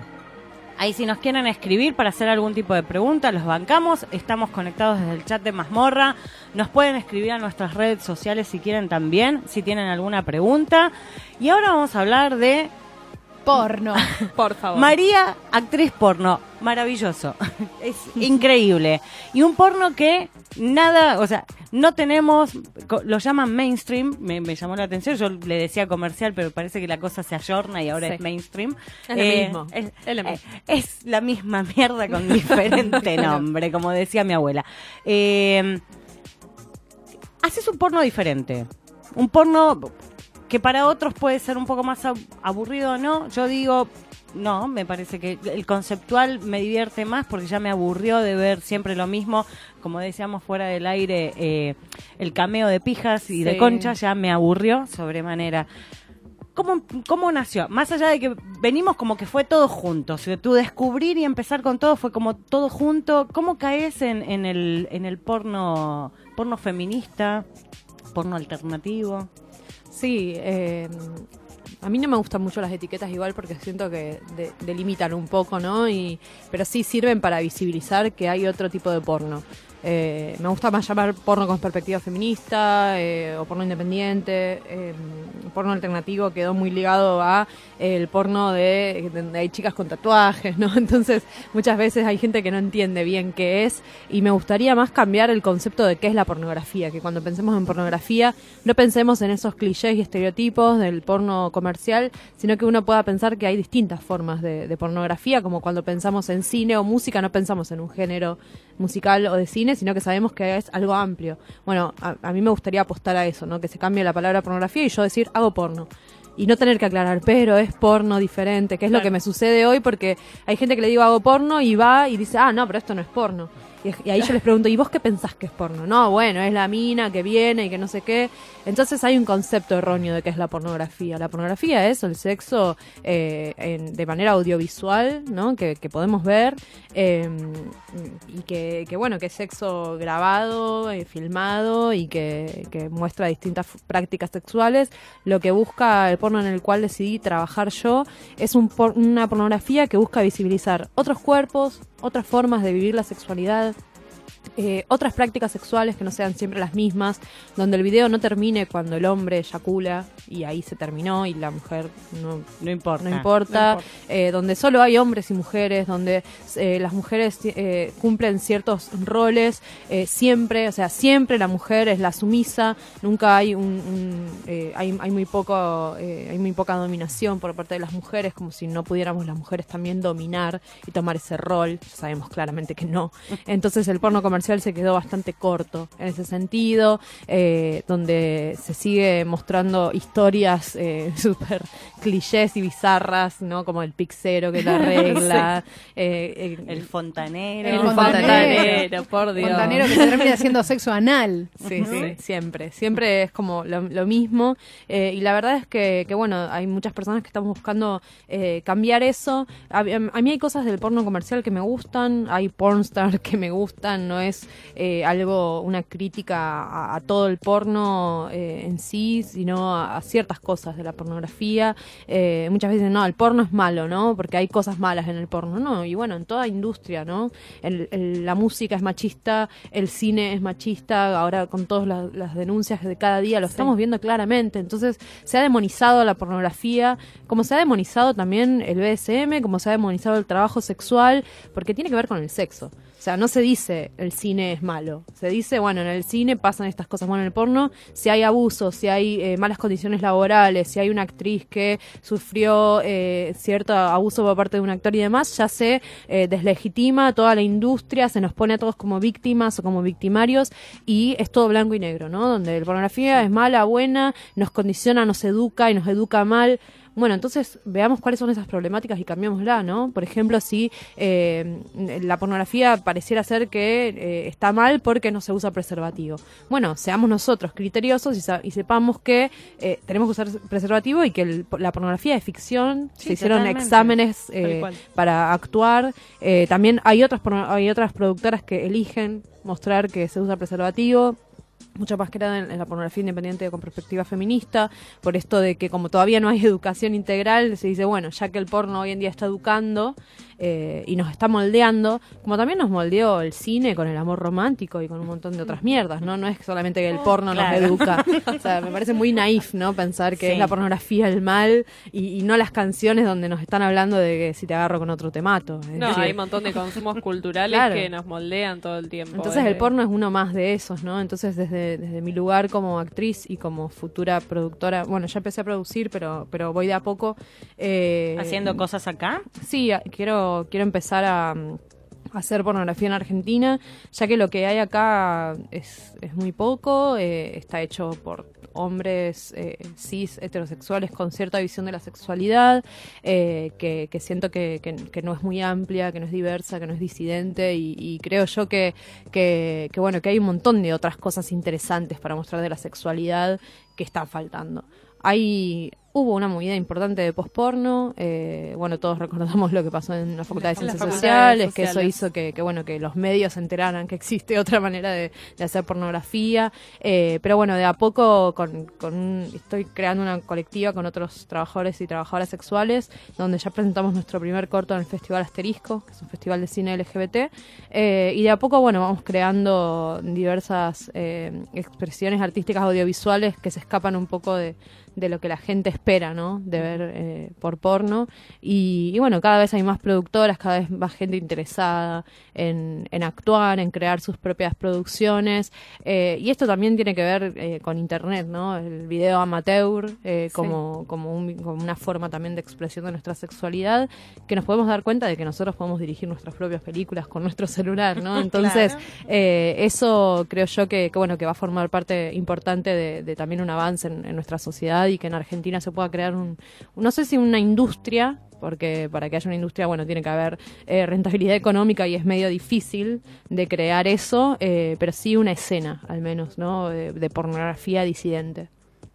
B: Ahí si nos quieren escribir para hacer algún tipo de pregunta, los bancamos. Estamos conectados desde el chat de Mazmorra. Nos pueden escribir a nuestras redes sociales si quieren también, si tienen alguna pregunta. Y ahora vamos a hablar de
D: Porno.
C: Por favor.
B: María, actriz porno. Maravilloso. Es increíble. Y un porno que nada, o sea, no tenemos, lo llaman mainstream, me, me llamó la atención, yo le decía comercial, pero parece que la cosa se ayorna y ahora
C: Sí.
B: es mainstream.
C: Es lo mismo.
B: Es,
C: Es lo
B: eh,
C: mismo.
B: es la misma mierda con diferente nombre, como decía mi abuela. Eh, haces un porno diferente. Un porno que para otros puede ser un poco más ab- aburrido o no. Yo digo, no, me parece que el conceptual me divierte más porque ya me aburrió de ver siempre lo mismo. Como decíamos fuera del aire, eh, el cameo de pijas y de concha ya me aburrió sobremanera. ¿Cómo, ¿Cómo nació? Más allá de que venimos como que fue todo junto. O sea, tu descubrir y empezar con todo fue como todo junto. ¿Cómo caes en, en, el, en el porno, porno feminista, porno alternativo?
E: Sí, eh, a mí no me gustan mucho las etiquetas igual porque siento que de- delimitan un poco, ¿no? Y, pero sí sirven para visibilizar que hay otro tipo de porno. Eh, me gusta más llamar porno con perspectiva feminista eh, o porno independiente. Eh, porno alternativo quedó muy ligado a el porno de donde hay chicas con tatuajes, ¿no? Entonces muchas veces hay gente que no entiende bien qué es y me gustaría más cambiar el concepto de qué es la pornografía, que cuando pensemos en pornografía no pensemos en esos clichés y estereotipos del porno comercial, sino que uno pueda pensar que hay distintas formas de, de pornografía, como cuando pensamos en cine o música, no pensamos en un género musical o de cine, sino que sabemos que es algo amplio. Bueno, a, a mí me gustaría apostar a eso, ¿no? Que se cambie la palabra pornografía y yo decir hago porno y no tener que aclarar, pero es porno diferente, que es lo que me sucede hoy porque hay gente que le digo hago porno y va y dice, ah, no, pero esto no es porno. Y, ahí yo les pregunto, ¿y vos qué pensás que es porno? No, bueno, es la mina que viene y que no sé qué. Entonces hay un concepto erróneo de qué es la pornografía. La pornografía es el sexo eh, de manera audiovisual, ¿no? Que, que podemos ver eh, y que, que, bueno, que es sexo grabado, eh, filmado y que, que muestra distintas prácticas sexuales. Lo que busca el porno en el cual decidí trabajar yo es un por- una pornografía que busca visibilizar otros cuerpos, otras formas de vivir la sexualidad, eh, otras prácticas sexuales que no sean siempre las mismas, donde el video no termine cuando el hombre eyacula y ahí se terminó y la mujer no,
B: No importa.
E: no importa, eh, donde solo hay hombres y mujeres, donde eh, las mujeres cumplen ciertos roles siempre, o sea, siempre la mujer es la sumisa, nunca hay un, un, hay, hay muy poco, hay muy poca dominación por parte de las mujeres, como si no pudiéramos las mujeres también dominar y tomar ese rol, sabemos claramente que no. Entonces el porno comercial se quedó bastante corto en ese sentido, eh, donde se sigue mostrando historias eh, súper clichés y bizarras, ¿no? Como el pixero que la arregla, eh, eh,
B: El fontanero.
D: El fontanero.
E: por Dios.
D: Fontanero que termina haciendo sexo anal.
E: Sí, sí, siempre. Siempre es como lo, lo mismo. Eh, y la verdad es que, que, bueno, hay muchas personas que estamos buscando eh, cambiar eso. A, a mí hay cosas del porno comercial que me gustan, hay pornstar que me gustan, no es eh, algo, una crítica a, a todo el porno eh, en sí, sino a, a ciertas cosas de la pornografía. Eh, muchas veces no, el porno es malo, ¿no? Porque hay cosas malas en el porno, ¿no? Y bueno, en toda industria, ¿no? El- el- la música es machista, el cine es machista, ahora con todas las, las denuncias de cada día lo estamos viendo claramente. Entonces se ha demonizado la pornografía, como se ha demonizado también el BSM, como se ha demonizado el trabajo sexual, porque tiene que ver con el sexo. O sea, no se dice el cine es malo. Se dice, bueno, en el cine pasan estas cosas. Bueno, en el porno, si hay abuso, si hay eh, malas condiciones laborales, si hay una actriz que sufrió eh, cierto abuso por parte de un actor y demás, ya se eh, deslegitima toda la industria, se nos pone a todos como víctimas o como victimarios y es todo blanco y negro, ¿no? Donde la pornografía es mala, buena, nos condiciona, nos educa y nos educa mal. Bueno, entonces veamos cuáles son esas problemáticas y cambiémosla, ¿no? Por ejemplo, si eh, la pornografía pareciera ser que eh, está mal porque no se usa preservativo. Bueno, seamos nosotros criteriosos y, y sepamos que eh, tenemos que usar preservativo y que el- la pornografía es ficción.
B: Sí,
E: se hicieron exámenes eh, para actuar. Eh, también hay otras hay otras productoras que eligen mostrar que se usa preservativo mucho más que nada en, en la pornografía independiente con perspectiva feminista, por esto de que como todavía no hay educación integral, se dice, bueno, ya que el porno hoy en día está educando eh, y nos está moldeando, como también nos moldeó el cine con el amor romántico y con un montón de otras mierdas, ¿no? No es solamente que el porno
B: Claro.
E: nos educa. O sea, me parece muy naif, ¿no? Pensar que
B: Sí.
E: es la pornografía el mal y, y no las canciones donde nos están hablando de que si te agarro con otro te mato. Es
C: No,
E: decir,
C: hay un montón de consumos culturales
E: Claro.
C: que nos moldean todo el tiempo.
E: entonces
C: Eh,
E: el porno es uno más de esos, ¿no? Entonces desde, desde mi lugar como actriz y como futura productora, bueno, ya empecé a producir, pero pero voy de a poco. eh,
B: Haciendo cosas acá.
E: Sí, quiero, quiero empezar a, hacer pornografía en Argentina, ya que lo que hay acá es, es muy poco, eh, está hecho por hombres eh, cis heterosexuales con cierta visión de la sexualidad, eh, que, siento que, no es muy amplia, que no es diversa, que no es disidente, y, y creo yo que, bueno, que hay un montón de otras cosas interesantes para mostrar de la sexualidad que están faltando. Hay hubo una movida importante de posporno. Eh, bueno, todos recordamos lo que pasó en la Facultad de Ciencias Sociales, que eso hizo que, que, bueno, que los medios se enteraran que existe otra manera de, de hacer pornografía. Eh, pero bueno, de a poco con, con un- estoy creando una colectiva con otros trabajadores y trabajadoras sexuales, donde ya presentamos nuestro primer corto en el Festival Asterisco, que es un festival de cine LGBT. Eh, y de a poco, bueno, vamos creando diversas eh, expresiones artísticas audiovisuales que se escapan un poco de, de lo que la gente espera, ¿no? De ver eh, por porno. Y, y bueno, cada vez hay más productoras, cada vez más gente interesada en, en actuar, en crear sus propias producciones. Eh, y esto también tiene que ver eh, con Internet, ¿no? El video amateur eh, como, como, un- como una forma también de expresión de nuestra sexualidad, que nos podemos dar cuenta de que nosotros podemos dirigir nuestras propias películas con nuestro celular, ¿no? Entonces, eh, eso creo yo que, que, bueno que va a formar parte importante de, de también un avance en, en nuestra sociedad y que en Argentina se pueda crear un, no sé si una industria porque para que haya una industria, bueno, tiene que haber eh, rentabilidad económica y es medio difícil de crear eso, eh, pero sí una escena, al menos, ¿no? De, de pornografía disidente.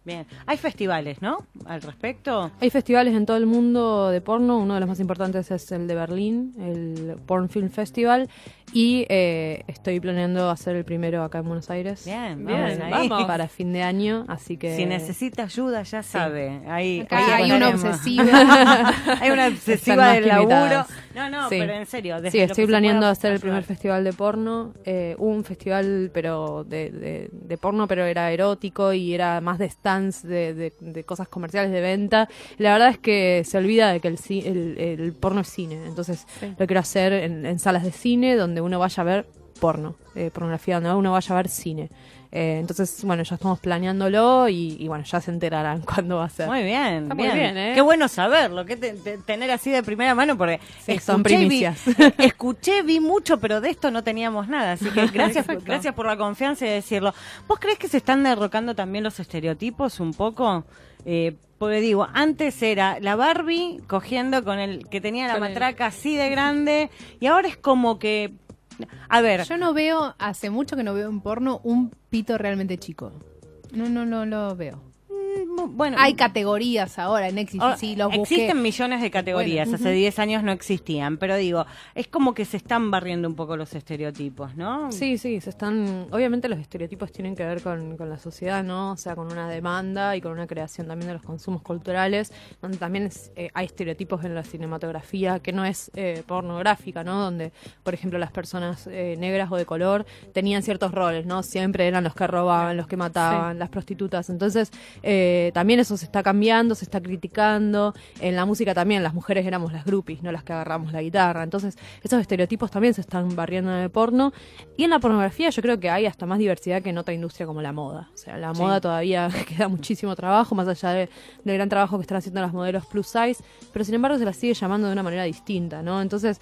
B: Bien. Hay festivales, ¿no? Al respecto.
E: Hay festivales en todo el mundo de porno, uno de los más importantes es el de Berlín, el Porn Film Festival, y eh, estoy planeando hacer el primero acá en Buenos Aires.
B: Bien,
C: Bien,
B: vamos ahí.
C: vamos.
E: Para fin de año, así que...
B: Si necesita ayuda, ya sabe. Ahí,
D: Acá
B: ahí
D: hay una obsesiva.
B: hay una
E: Están
B: obsesiva
E: más
B: del
E: que
B: laburo.
E: invitadas.
B: No, no,
E: Sí.
B: pero en serio. desde
E: Sí,
B: lo
E: estoy
B: se
E: planeando
B: pueda
E: hacer el primer
B: ayudar.
E: festival de porno. Eh, un festival, pero de, de- de porno, pero era erótico y era más de stands, de, de- de cosas comerciales de venta. La verdad es que se olvida de que el, ci- el, el porno es cine. Entonces, lo quiero hacer en, en salas de cine donde uno vaya a ver porno, eh, pornografía, donde uno vaya a ver cine. Eh, entonces, bueno, ya estamos planeándolo y, y bueno, ya se enterarán cuándo va a ser.
B: Muy bien,
C: Está muy
B: bien.
C: ¿eh?
B: Qué bueno saberlo, que te- te- tener así de primera mano, porque
E: Sí, son
B: vi-
E: primicias.
B: escuché, vi mucho, pero de esto no teníamos nada. Así que gracias, gracias por la confianza de decirlo. ¿Vos crees que se están derrocando también los estereotipos un poco? Eh, porque digo, antes era la Barbie cogiendo con el que tenía la matraca así de grande y ahora es como que... A ver,
D: Yo no veo, hace mucho que no veo en porno un pito realmente chico. No, no, no lo veo.
B: Mm, bueno...
D: Hay categorías ahora en Exit, sí, los busqué.
B: Existen millones de categorías,
D: Bueno,
B: hace 10 años no existían, pero digo, es como que se están barriendo un poco los estereotipos, ¿no?
E: Sí, sí, se están. Obviamente los estereotipos tienen que ver con, con la sociedad, ¿no? O sea, con una demanda y con una creación también de los consumos culturales, donde también es, eh, hay estereotipos en la cinematografía que no es eh, pornográfica, ¿no? Donde, por ejemplo, las personas eh, negras o de color tenían ciertos roles, ¿no? Siempre eran los que robaban, los que mataban, las prostitutas. Entonces, eh, también eso se está cambiando, se está criticando. En la música también, las mujeres éramos las groupies, no las que agarramos la guitarra. Entonces, esos estereotipos también se están barriendo en el porno. Y en la pornografía yo creo que hay hasta más diversidad que en otra industria como la moda. O sea, la moda todavía queda muchísimo trabajo, más allá de- del gran trabajo que están haciendo las modelos plus size, pero sin embargo se las sigue llamando de una manera distinta, ¿no? Entonces,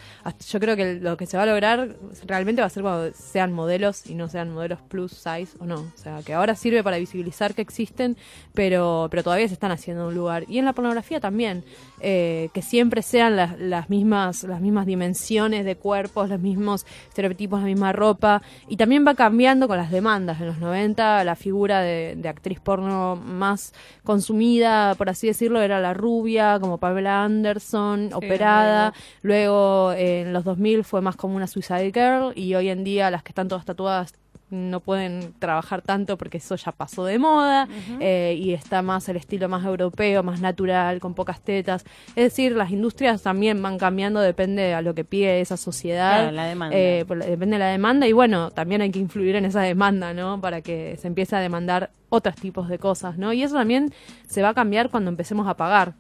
E: yo creo que lo que se va a lograr realmente va a ser cuando sean modelos y no sean modelos plus size o no. O sea, que ahora sirve para visibilizar que existen, pero, pero todavía se están haciendo un lugar. Y en la pornografía también, eh, que siempre sean las, las mismas las mismas dimensiones de cuerpos, los mismos estereotipos, la misma ropa. Y también va cambiando con las demandas. En los 90 la figura de, de actriz porno más consumida, por así decirlo, era la rubia, como Pamela Anderson, operada. Luego eh, en los 2000 fue más como una Suicide Girl y hoy en día las que están todas tatuadas no pueden trabajar tanto porque eso ya pasó de moda eh, y está más el estilo más europeo, más natural, con pocas tetas. Es decir, las industrias también van cambiando, depende a lo que pide esa sociedad.
B: Claro, la demanda.
E: Eh, depende de la demanda y bueno, también hay que influir en esa demanda, ¿no? Para que se empiece a demandar otros tipos de cosas, ¿no? Y eso también se va a cambiar cuando empecemos a pagar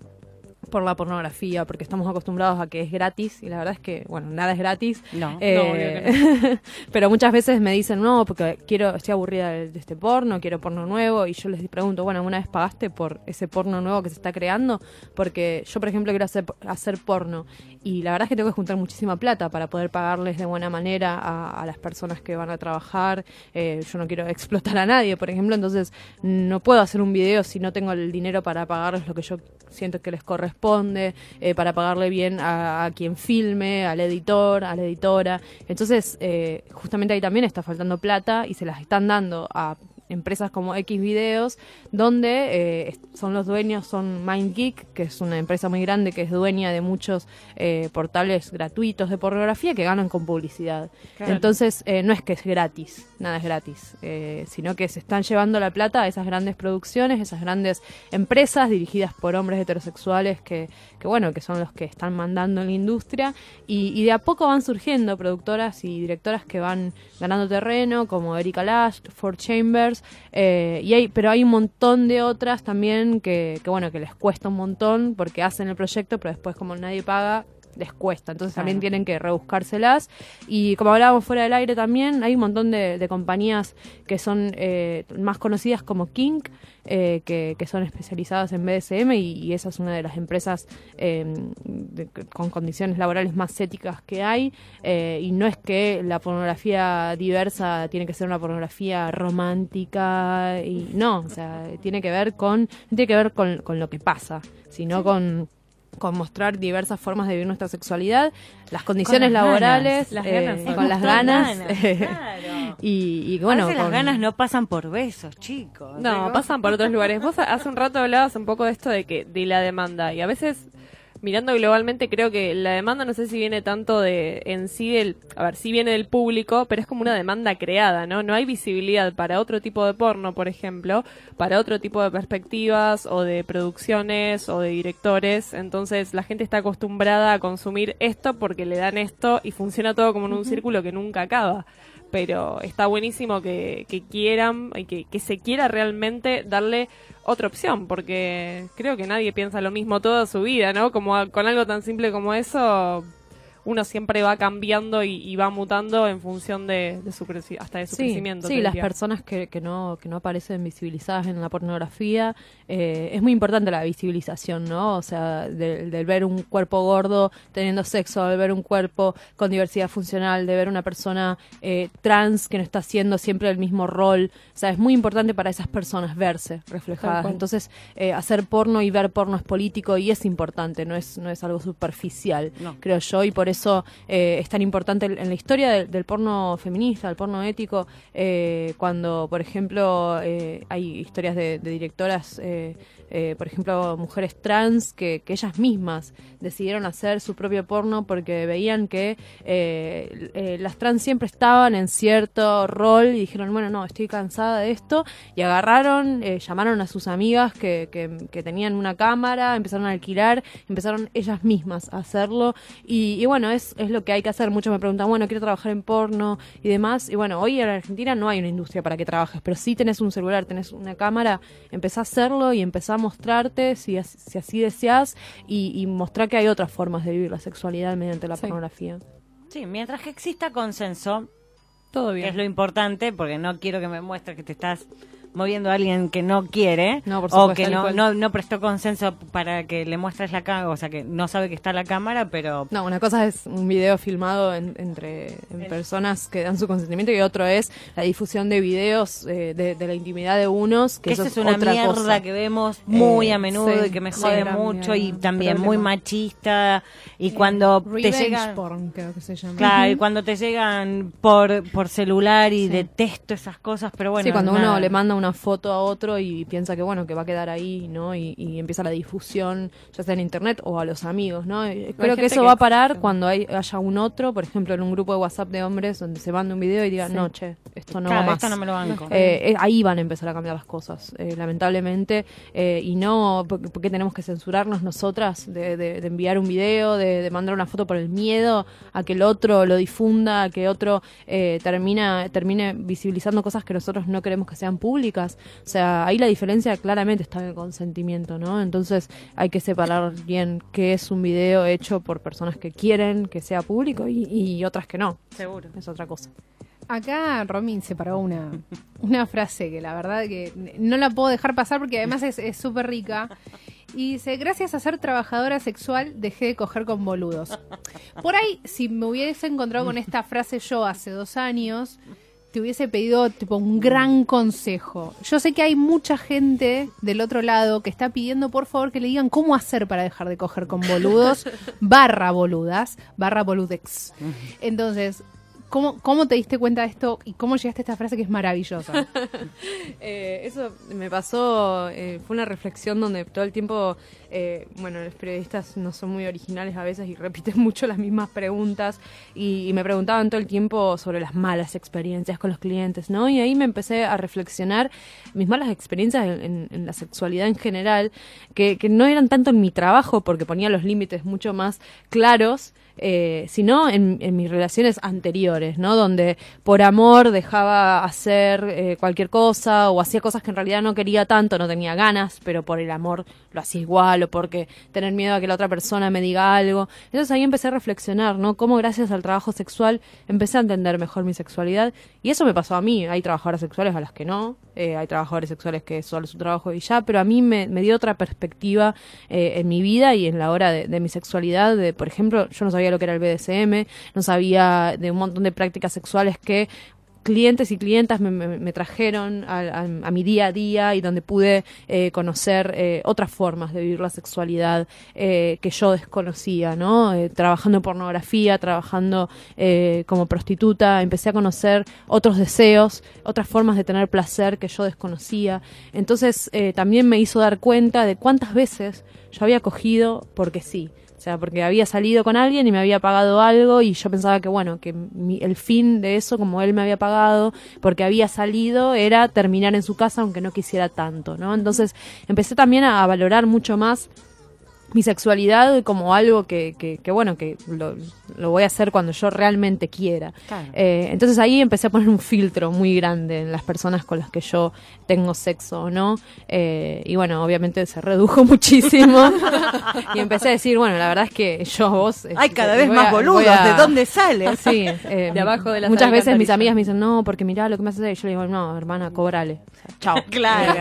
E: por la pornografía, porque estamos acostumbrados a que es gratis y la verdad es que, bueno, nada es gratis.
B: No,
E: Eh,
C: no,
E: pero muchas veces me dicen, no, porque quiero, estoy aburrida de, de este porno, quiero porno nuevo, y yo les pregunto, bueno, ¿alguna vez pagaste por ese porno nuevo que se está creando? Porque yo, por ejemplo, quiero hacer, hacer porno, y la verdad es que tengo que juntar muchísima plata para poder pagarles de buena manera a, a las personas que van a trabajar. Eh, yo no quiero explotar a nadie, por ejemplo, entonces no puedo hacer un video si no tengo el dinero para pagarles lo que yo siento que les corresponde, eh, para pagarle bien a, a quien filme, al editor, a la editora. Entonces, eh, justamente ahí también está faltando plata y se las están dando a empresas como X Videos, donde eh, son los dueños, son MindGeek, que es una empresa muy grande que es dueña de muchos eh, portales gratuitos de pornografía que ganan con publicidad.
B: Claro.
E: Entonces, eh, no es que es gratis, nada es gratis, eh, sino que se están llevando la plata a esas grandes producciones, esas grandes empresas dirigidas por hombres heterosexuales que, que bueno, que son los que están mandando en la industria y, y de a poco van surgiendo productoras y directoras que van ganando terreno, como Erika Lash, Ford Chambers, eh, y hay, pero hay un montón de otras también que, que bueno, que les cuesta un montón porque hacen el proyecto, pero después como nadie paga, les cuesta. Entonces también tienen que rebuscárselas. Y como hablábamos fuera del aire también, hay un montón de, de compañías que son eh, más conocidas como King, eh, que, que son especializadas en BDSM y, y esa es una de las empresas eh, de- con condiciones laborales más éticas que hay. Eh, y no es que la pornografía diversa tiene que ser una pornografía romántica y no, o sea, tiene que ver con, tiene que ver con, con lo que pasa, sino con con mostrar diversas formas de vivir nuestra sexualidad, las condiciones
B: las ganas,
E: laborales,
C: las
E: eh,
C: ganas,
E: con las ganas,
B: ganas, claro.
E: y, y
B: Bueno,
E: bueno,
B: las
E: con-
B: ganas no pasan por besos, chicos.
C: No, pasan por otros lugares. Vos hace un rato hablabas un poco de esto de que de la demanda y a veces mirando globalmente creo que la demanda no sé si viene tanto de en sí del, a ver, sí viene del público, pero es como una demanda creada, ¿no? No hay visibilidad para otro tipo de porno, por ejemplo, para otro tipo de perspectivas o de producciones o de directores, entonces la gente está acostumbrada a consumir esto porque le dan esto y funciona todo como en un círculo que nunca acaba. Pero está buenísimo que, que quieran y que, que se quiera realmente darle otra opción, porque creo que nadie piensa lo mismo toda su vida, ¿no? Como con algo tan simple como eso, uno siempre va cambiando y, y va mutando en función de, de su hasta de su
E: Sí,
C: crecimiento.
E: sí las
C: diría.
E: personas que, que no que no aparecen visibilizadas en la pornografía eh, es muy importante la visibilización no o sea del ver un cuerpo gordo teniendo sexo de ver un cuerpo con diversidad funcional de ver una persona eh, trans que no está haciendo siempre el mismo rol o sea es muy importante para esas personas verse reflejadas entonces eh, hacer porno y ver porno es político y es importante no es no es algo superficial
B: No.
E: creo yo, y por eso eh, es tan importante en la historia del, porno feminista, del porno ético, eh, cuando, por ejemplo, eh, hay historias de, directoras, por ejemplo, mujeres trans, que, ellas mismas decidieron hacer su propio porno porque veían que las trans siempre estaban en cierto rol y dijeron, bueno, no, estoy cansada de esto, y agarraron, llamaron a sus amigas que, tenían una cámara, empezaron a alquilar, empezaron ellas mismas a hacerlo, y bueno, es, es lo que hay que hacer. Muchos me preguntan, bueno, quiero trabajar en porno y demás, y bueno, hoy en Argentina no hay una industria para que trabajes, pero sí tenés un celular, tenés una cámara, empezá a hacerlo y empezá a mostrarte si, si así deseas, y, y mostrar que hay otras formas de vivir la sexualidad mediante la
C: Sí.
E: pornografía.
B: Sí, mientras que exista consenso,
C: Todo
B: que
C: bien.
B: es lo importante, porque no quiero que me muestres que te estás moviendo a alguien que no quiere
E: No, por
B: o que no, no, no prestó consenso para que le muestres la cámara, o sea, que no sabe que está la cámara, pero
E: No, una cosa es un video filmado en- entre en personas que dan su consentimiento y otro es la difusión de videos eh, de, de la intimidad de unos, que
B: que
E: eso
B: es una
E: otra
B: mierda
E: cosa.
B: que vemos muy
E: Eh,
B: a menudo
E: sí,
B: y que me jode mucho y también muy machista y cuando te llegan
D: porn, creo que se llama.
B: Claro, y cuando te llegan por, por celular y
E: Sí.
B: detesto esas cosas, pero bueno.
E: sí, cuando
B: nada.
E: uno le manda una foto a otro y piensa que bueno que va a quedar ahí, ¿no? Y, y empieza la difusión, ya sea en internet o a los amigos, ¿no? Y creo que eso
C: que-
E: va a parar cuando hay, haya un otro, por ejemplo, en un grupo de WhatsApp de hombres donde se manda un video y diga,
C: Sí.
E: no, che, esto no
B: Claro,
E: va más.
B: esto no me lo banco.
E: Eh, eh, ahí van a empezar a cambiar las cosas, eh, lamentablemente, eh, y no porque, porque tenemos que censurarnos nosotras de, de- de enviar un video, de, de mandar una foto por el miedo a que el otro lo difunda, a que otro eh, termina, termine visibilizando cosas que nosotros no queremos que sean públicas. O sea, ahí la diferencia claramente está en el consentimiento, ¿no? Entonces hay que separar bien qué es un video hecho por personas que quieren que sea público y, y otras que no.
B: Seguro.
E: Es otra cosa.
D: Acá Romin separó una, una frase que la verdad que no la puedo dejar pasar porque además es es súper rica. Y dice, gracias a ser trabajadora sexual dejé de coger con boludos. Por ahí, si me hubiese encontrado con esta frase yo hace dos años, te hubiese pedido tipo un gran consejo. Yo sé que hay mucha gente del otro lado que está pidiendo por favor que le digan cómo hacer para dejar de coger con boludos, barra boludas, barra boludex. Entonces, ¿cómo, ¿cómo te diste cuenta de esto y cómo llegaste a esta frase que es maravillosa?
E: Eh, eso me pasó, eh, fue una reflexión donde todo el tiempo, eh, bueno, los periodistas no son muy originales a veces y repiten mucho las mismas preguntas y, me preguntaban todo el tiempo sobre las malas experiencias con los clientes, ¿no? Y ahí me empecé a reflexionar mis malas experiencias en, en- en la sexualidad en general, que, que no eran tanto en mi trabajo porque ponía los límites mucho más claros, eh, sino en, mis relaciones anteriores, ¿no? Donde por amor dejaba hacer eh, cualquier cosa o hacía cosas que en realidad no quería tanto, no tenía ganas, pero por el amor lo hacía igual o porque tener miedo a que la otra persona me diga algo. Entonces ahí empecé a reflexionar, ¿no? Cómo gracias al trabajo sexual empecé a entender mejor mi sexualidad y eso me pasó a mí. Hay trabajadoras sexuales a las que no, eh, hay trabajadores sexuales que solo su trabajo y ya, pero a mí me, me dio otra perspectiva eh, en mi vida y en la hora de, de mi sexualidad. De, por ejemplo, yo no sabía lo que era el BDSM, no sabía de un montón de prácticas sexuales que clientes y clientas me, trajeron a, mi día a día y donde pude eh, conocer eh, otras formas de vivir la sexualidad eh, que yo desconocía, ¿no? Eh, trabajando pornografía, trabajando eh, como prostituta, empecé a conocer otros deseos, otras formas de tener placer que yo desconocía. Entonces también me hizo dar cuenta de cuántas veces yo había cogido porque sí. Sea, porque había salido con alguien y me había pagado algo y yo pensaba que, bueno, que mi- el fin de eso, como él me había pagado, porque había salido, era terminar en su casa aunque no quisiera tanto, ¿no? Entonces empecé también a, a valorar mucho más mi sexualidad como algo que, que, que, bueno, que lo, lo voy a hacer cuando yo realmente quiera.
B: Claro.
E: Eh, entonces ahí empecé a poner un filtro muy grande en las personas con las que yo tengo sexo o no. Eh, y bueno, obviamente se redujo muchísimo. y empecé a decir, bueno, la verdad es que yo a vos... eh,
B: Hay cada vez
E: voy
B: más
E: a-
B: boludos.
E: a-
B: ¿De dónde sales?
E: Sí, eh,
C: De abajo de las
E: muchas veces mis amigas me dicen, no, porque mirá lo que me haces. Y yo le digo, no, hermana, cobrale. O sea, chao.
B: Claro.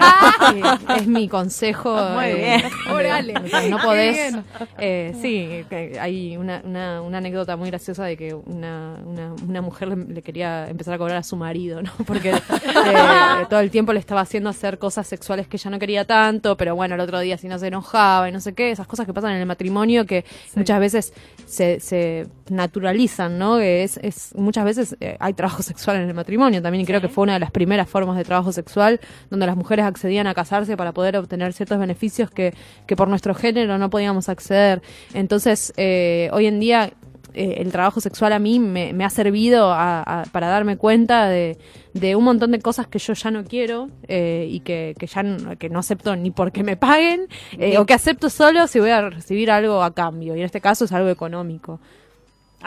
E: Eh, es mi consejo.
B: Muy bien.
D: Cobrale.
E: de que no
D: Qué
E: podés. eh, sí, hay una, una, una anécdota muy graciosa de que una, una, mujer le, le quería empezar a cobrar a su marido, ¿no? Porque eh, todo el tiempo le estaba haciendo hacer cosas sexuales que ella no quería tanto, pero bueno, el otro día si no se enojaba y no sé qué, esas cosas que pasan en el matrimonio que muchas veces se, se naturalizan, ¿no? Que es, es muchas veces eh, hay trabajo sexual en el matrimonio también y creo que fue una de las primeras formas de trabajo sexual donde las mujeres accedían a casarse para poder obtener ciertos beneficios que, que por nuestro género no podíamos acceder. Entonces, eh, hoy en día eh, el trabajo sexual a mí me, me ha servido a- a- para darme cuenta de, de un montón de cosas que yo ya no quiero eh, y que, que ya no, que no acepto ni porque me paguen eh, o que acepto solo si voy a recibir algo a cambio y en este caso es algo económico.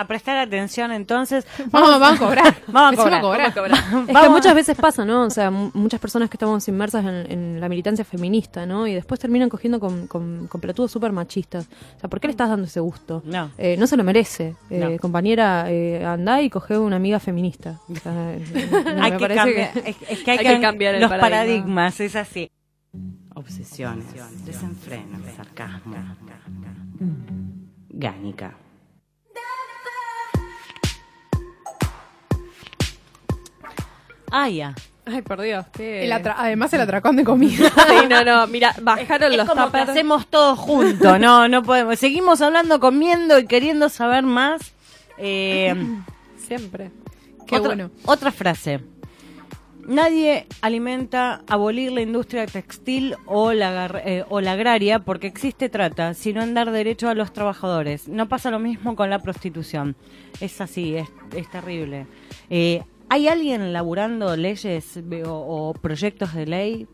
B: A prestar atención entonces.
D: Vamos, vamos a cobrar.
B: Vamos a cobrar.
D: cobrar.
E: Es que muchas veces pasa, ¿no? O sea, mu- muchas personas que estamos inmersas en, en la militancia feminista, ¿no? Y después terminan cogiendo con, con, con pelotudos súper machistas. O sea, ¿por qué le estás dando ese gusto?
B: No.
E: Eh, no se lo merece. Eh,
B: No.
E: Compañera, eh, andá y coge una amiga feminista. O sea, eh, no,
B: hay
E: me
B: que
E: parece
B: cambiar,
E: que-
B: es, es que hay,
C: Hay
B: que
C: que cambiar el
B: los
C: paradigma.
B: paradigmas, es así. Obsesiones, desenfreno, sarcasmo. Gánica. Ah, ya.
C: Ay, por Dios, qué...
D: El además el atracón de comida.
C: Sí, no, no, mira, bajaron
B: Es
C: los
B: como que hacemos todos juntos, no, no podemos. Seguimos hablando, comiendo y queriendo saber más. Eh,
C: Siempre.
D: Qué
B: otra,
D: bueno.
B: Otra frase. Nadie alimenta abolir la industria textil o la, eh, o la agraria porque existe trata, sino en dar derecho a los trabajadores. No pasa lo mismo con la prostitución. Es así, es, es terrible. Eh, ¿Hay alguien laburando leyes o, proyectos de ley?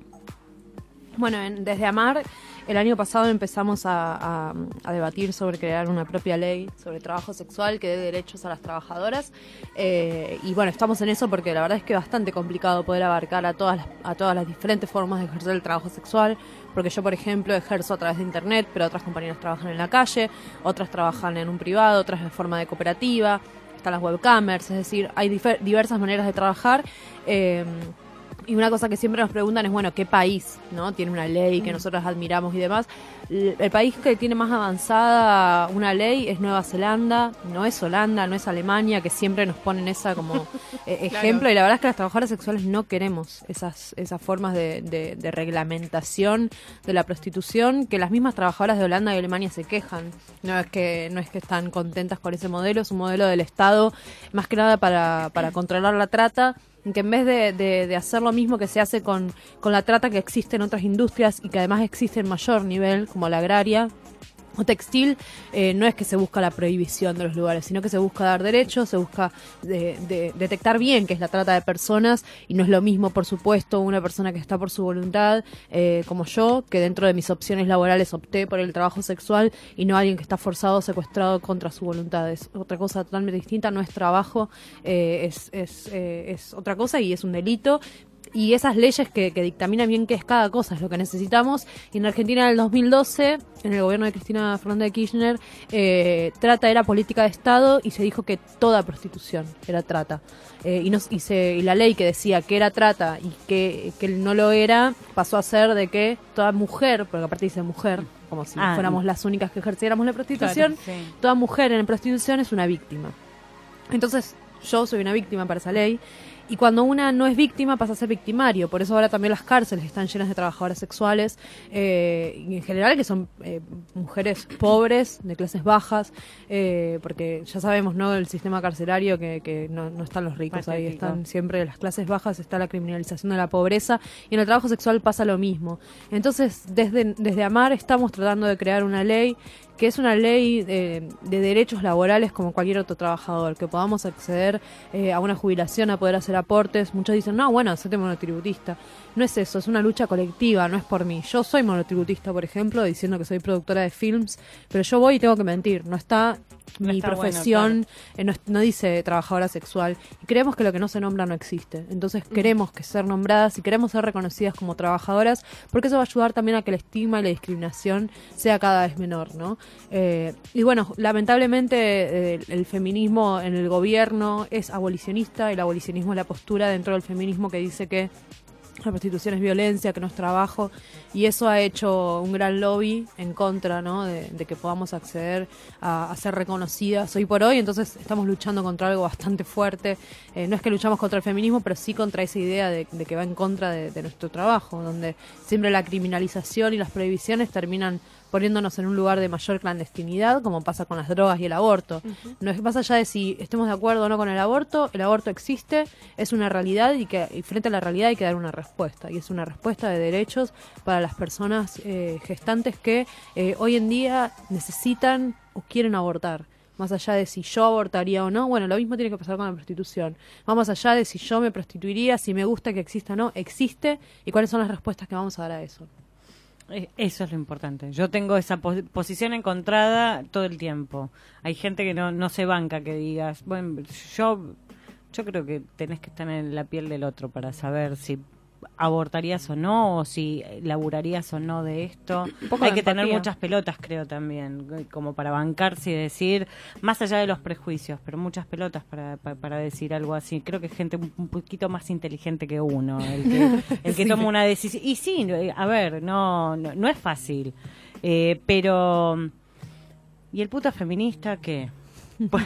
E: Bueno, en- desde Amar, el año pasado empezamos a, debatir sobre crear una propia ley sobre trabajo sexual que dé derechos a las trabajadoras. Eh, y bueno, estamos en eso porque la verdad es que es bastante complicado poder abarcar a todas, las, a todas las diferentes formas de ejercer el trabajo sexual. Porque yo, por ejemplo, ejerzo a través de internet, pero otras compañeras trabajan en la calle, otras trabajan en un privado, otras de forma de cooperativa, las webcamers, es decir, hay diversas maneras de trabajar. eh, Y una cosa que siempre nos preguntan es, bueno, ¿qué país no tiene una ley que nosotros admiramos y demás? El país que tiene más avanzada una ley es Nueva Zelanda, no es Holanda, no es Alemania, que siempre nos ponen esa como eh, ejemplo. Y la verdad es que las trabajadoras sexuales no queremos esas, esas formas de, de- de reglamentación de la prostitución que las mismas trabajadoras de Holanda y Alemania se quejan. No es que, no es que están contentas con ese modelo, es un modelo del Estado más que nada para, para controlar la trata que en vez de, de- de hacer lo mismo que se hace con, con la trata que existe en otras industrias y que además existe en mayor nivel, como la agraria o textil, eh, no es que se busca la prohibición de los lugares, sino que se busca dar derechos, se busca de- detectar bien qué es la trata de personas y no es lo mismo, por supuesto, una persona que está por su voluntad, eh, como yo, que dentro de mis opciones laborales opté por el trabajo sexual y no alguien que está forzado secuestrado contra su voluntad. Es otra cosa totalmente distinta, no es trabajo, eh, eh, es otra cosa y es un delito. Y esas leyes que, que dictaminan bien qué es cada cosa es lo que necesitamos. Y en Argentina en el 2012, en el gobierno de Cristina Fernández de Kirchner, eh, trata era política de Estado y se dijo que toda prostitución era trata. Eh, y, nos, y, se- y la ley que decía que era trata y que, que no lo era, pasó a ser de que toda mujer, porque aparte dice mujer, como si
B: Ah,
E: fuéramos las únicas que ejerciéramos la prostitución,
B: Claro, sí.
E: toda mujer en prostitución es una víctima. Entonces, yo soy una víctima para esa ley. Y cuando una no es víctima pasa a ser victimario. Por eso ahora también las cárceles están llenas de trabajadoras sexuales. eh, y en general que son eh, mujeres pobres, de clases bajas. eh, porque ya sabemos, ¿no? El sistema carcelario que, que no, no están los ricos ahí. Están siempre las clases bajas, está la criminalización de la pobreza. Y en el trabajo sexual pasa lo mismo. Entonces, desde, desde Amar estamos tratando de crear una ley que es una ley de, de derechos laborales como cualquier otro trabajador, que podamos acceder eh, a una jubilación, a poder hacer aportes. Muchos dicen, no, bueno, hacete monotributista. No es eso, es una lucha colectiva, no es por mí. Yo soy monotributista, por ejemplo, diciendo que soy productora de films, pero yo voy y tengo que mentir. No está
B: No
E: mi
B: está bueno,
E: profesión, eh, no, dice trabajadora sexual. Y creemos que lo que no se nombra no existe. Entonces queremos que ser nombradas y queremos ser reconocidas como trabajadoras, porque eso va a ayudar también a que el estigma y la discriminación sea cada vez menor, ¿no? Eh, y bueno, lamentablemente eh, el feminismo en el gobierno es abolicionista, el abolicionismo es la postura dentro del feminismo que dice que la prostitución es violencia, que no es trabajo, y eso ha hecho un gran lobby en contra ¿no? de, que podamos acceder a, ser reconocidas hoy por hoy, entonces estamos luchando contra algo bastante fuerte. Eh, no es que luchamos contra el feminismo, pero sí contra esa idea de, que va en contra de nuestro trabajo, donde siempre la criminalización y las prohibiciones terminan poniéndonos en un lugar de mayor clandestinidad, como pasa con las drogas y el aborto. No es más allá de si estemos de acuerdo o no con el aborto, el aborto existe, es una realidad y que y frente a la realidad hay que dar una respuesta. Y es una respuesta de derechos para las personas eh, gestantes que eh, hoy en día necesitan o quieren abortar. Más allá de si yo abortaría o no, bueno, lo mismo tiene que pasar con la prostitución. Vamos allá de si yo me prostituiría, si me gusta que exista o no, existe y cuáles son las respuestas que vamos a dar a eso.
B: Eh, Eso es lo importante. Yo tengo esa pos- posición encontrada todo el tiempo. Hay gente que no, no se banca que digas, bueno, yo, yo creo que tenés que estar en la piel del otro para saber si abortarías o no, o si laburarías o no de esto.
C: poco
B: Hay
C: de
B: que tener muchas pelotas, creo también, como para bancarse y decir, más allá de los prejuicios, pero muchas pelotas para, para, para decir algo así. Creo que es gente un, poquito más inteligente que uno, el que, el que toma una decisión. Y sí, eh, a ver, no, no, no es fácil, Eh, pero... ¿Y el puta feminista qué? Pues,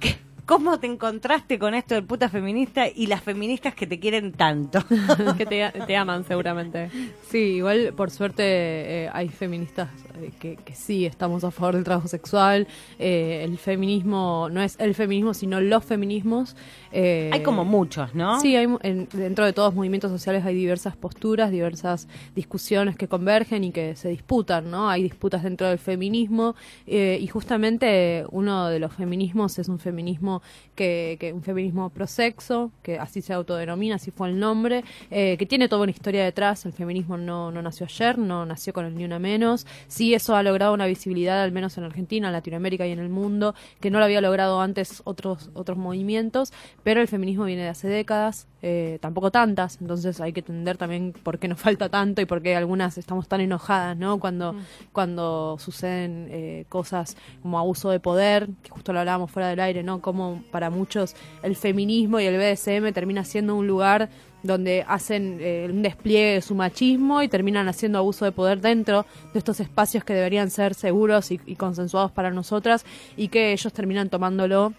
B: ¿qué? ¿Cómo te encontraste con esto del puta feminista y las feministas que te quieren tanto?
C: que te, te aman seguramente.
E: Sí, igual por suerte eh, hay feministas eh, que, que sí estamos a favor del trabajo sexual. Eh, el feminismo no es el feminismo, sino los feminismos. Eh,
B: Hay como muchos, ¿no?
E: Sí, hay, en- dentro de todos los movimientos sociales hay diversas posturas, diversas discusiones que convergen y que se disputan, ¿no? Hay disputas dentro del feminismo eh, y justamente uno de los feminismos es un feminismo que, que un feminismo prosexo, que así se autodenomina, así fue el nombre, eh, que tiene toda una historia detrás. El feminismo no, no nació ayer, no nació con el ni una menos. Sí, eso ha logrado una visibilidad, al menos en Argentina, en Latinoamérica y en el mundo, que no lo había logrado antes otros otros movimientos, pero el feminismo viene de hace décadas, eh, tampoco tantas, entonces hay que entender también por qué nos falta tanto y por qué algunas estamos tan enojadas, ¿no? Cuando, cuando suceden eh, cosas como abuso de poder, que justo lo hablábamos fuera del aire, ¿no? Como para muchos el feminismo y el BDSM termina siendo un lugar donde hacen eh, un despliegue de su machismo y terminan haciendo abuso de poder dentro de estos espacios que deberían ser seguros y, y consensuados para nosotras y que ellos terminan tomándolo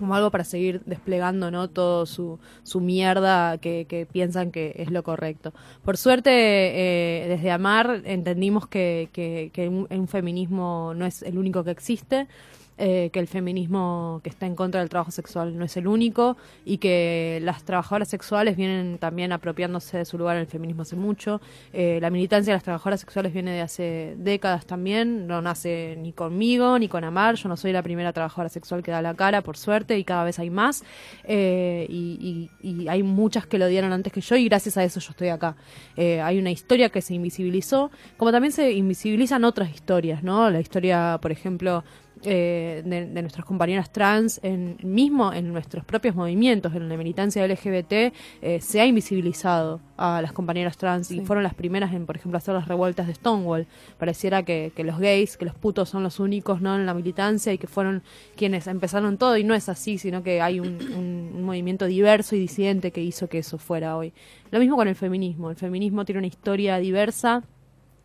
E: como algo para seguir desplegando no todo su, su mierda que, que piensan que es lo correcto. Por suerte, eh, desde Amar entendimos que, que, que un, un feminismo no es el único que existe, eh, que el feminismo que está en contra del trabajo sexual no es el único y que las trabajadoras sexuales vienen también apropiándose de su lugar en el feminismo hace mucho. Eh, la militancia de las trabajadoras sexuales viene de hace décadas también, no nace ni conmigo ni con Amar, yo no soy la primera trabajadora sexual que da la cara, por suerte, y cada vez hay más. Eh, y, y- y hay muchas que lo dieron antes que yo y gracias a eso yo estoy acá. Eh, hay una historia que se invisibilizó, como también se invisibilizan otras historias, ¿no? La historia, por ejemplo, eh, de, de nuestras compañeras trans, en, mismo en nuestros propios movimientos, en la militancia LGBT, eh, se ha invisibilizado a las compañeras trans y fueron las primeras en, por ejemplo, hacer las revueltas de Stonewall. Pareciera que, que los gays, que los putos son los únicos no en la militancia y que fueron quienes empezaron todo y no es así, sino que hay un, un- un movimiento diverso y disidente que hizo que eso fuera hoy. Lo mismo con el feminismo. El feminismo tiene una historia diversa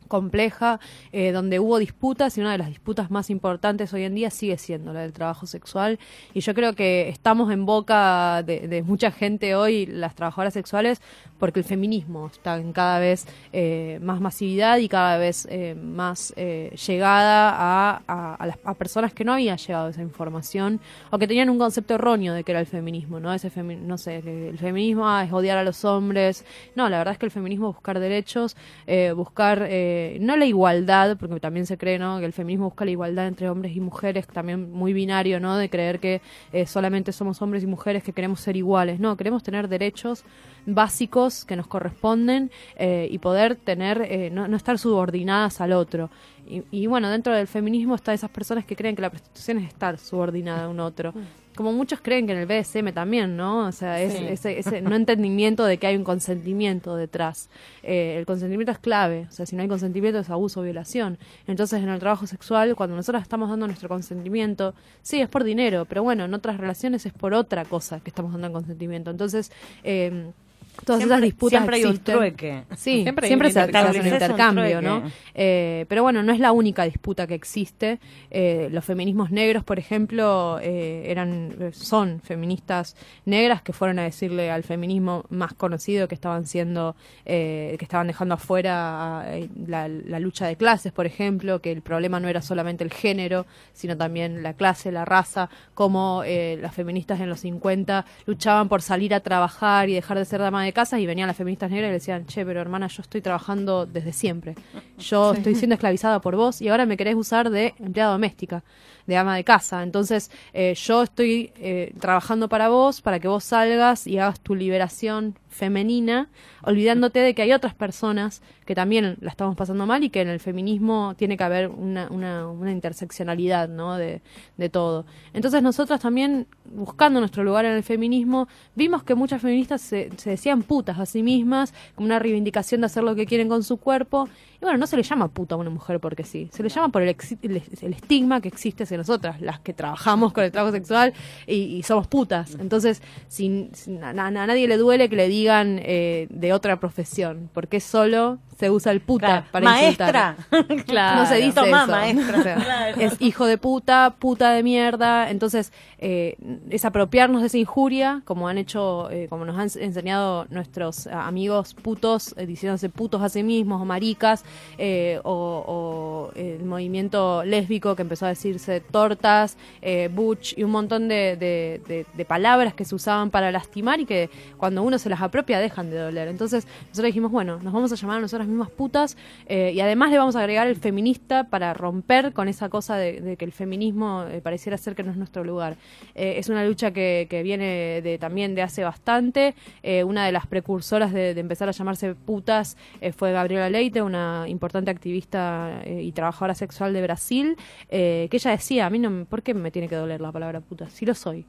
E: compleja, eh, donde hubo disputas y una de las disputas más importantes hoy en día sigue siendo la del trabajo sexual. Y yo creo que estamos en boca de, mucha gente hoy, las trabajadoras sexuales, porque el feminismo está en cada vez eh, más masividad y cada vez eh, más eh, llegada a, a- las, a personas que no habían llegado esa información o que tenían un concepto erróneo de que era el feminismo, ¿no? Ese femi- no sé, el feminismo ah, es odiar a los hombres. No, la verdad es que el feminismo es buscar derechos, eh, buscar eh, no la igualdad, porque también se cree, ¿no? Que el feminismo busca la igualdad entre hombres y mujeres, también muy binario, ¿no? De creer que eh, solamente somos hombres y mujeres que queremos ser iguales. No, queremos tener derechos básicos que nos corresponden eh, y poder tener, eh, no, no estar subordinadas al otro. Y, y bueno, dentro del feminismo están esas personas que creen que la prostitución es estar subordinada a un otro. Como muchos creen que en el BDSM también, ¿no? O sea, es,
B: Sí.
E: ese, ese no entendimiento de que hay un consentimiento detrás. Eh, el consentimiento es clave. O sea, si no hay consentimiento es abuso o violación. Entonces, en el trabajo sexual, cuando nosotros estamos dando nuestro consentimiento, sí, es por dinero, pero bueno, en otras relaciones es por otra cosa que estamos dando el consentimiento. Entonces, eh, todas esas disputas
B: siempre hay un
E: existen.
B: trueque.
E: Sí,
C: Siempre
E: siempre, se, hace un intercambio, ¿no? Eh, pero bueno, no es la única disputa que existe. Eh, los feminismos negros, por ejemplo, eh, eran eh, son feministas negras que fueron a decirle al feminismo más conocido que estaban siendo, eh, que estaban dejando afuera eh, la, la lucha de clases, por ejemplo, que el problema no era solamente el género, sino también la clase, la raza, como eh, las feministas en los 50 luchaban por salir a trabajar y dejar de ser dama de casa y venían las feministas negras y le decían, che, pero hermana, yo estoy trabajando desde siempre. Yo estoy siendo esclavizada por vos y ahora me querés usar de empleada doméstica, de ama de casa. Entonces, eh, yo estoy eh, trabajando para vos, para que vos salgas y hagas tu liberación femenina, olvidándote de que hay otras personas que también la estamos pasando mal y que en el feminismo tiene que haber una, una, interseccionalidad ¿no? de, de todo. Entonces nosotras también, buscando nuestro lugar en el feminismo, vimos que muchas feministas se, se decían putas a sí mismas, como una reivindicación de hacer lo que quieren con su cuerpo. Y bueno, no se le llama puta a una mujer porque sí, se le llama por el, el, estigma que existe hacia nosotras, las que trabajamos con el trabajo sexual y, somos putas. Entonces, a, nadie le duele que le digan eh, de otra profesión, porque solo se usa el puta
B: Claro,
E: para
B: maestra.
E: insultar.
B: Claro.
E: No se dice
B: Tomá,
E: eso.
B: maestra.
E: O sea,
B: Claro.
E: Es hijo de puta, puta de mierda. Entonces, eh, es apropiarnos de esa injuria, como han hecho, eh, como nos han ens- enseñado nuestros amigos putos, eh, diciéndose putos a sí mismos o maricas, eh, o, o el movimiento lésbico que empezó a decirse tortas, butch y un montón de, de- de- de palabras que se usaban para lastimar y que cuando uno se las apropia dejan de doler. Entonces, nosotros dijimos, bueno, nos vamos a llamar a mismas putas eh, y además le vamos a agregar el feminista para romper con esa cosa de, que el feminismo eh, pareciera ser que no es nuestro lugar. Eh, es una lucha que, que viene de, también de hace bastante. Una de las precursoras de, empezar a llamarse putas fue Gabriela Leite, una importante activista y trabajadora sexual de Brasil, que ella decía, a mí no, ¿por qué me tiene que doler la palabra puta? Si lo soy.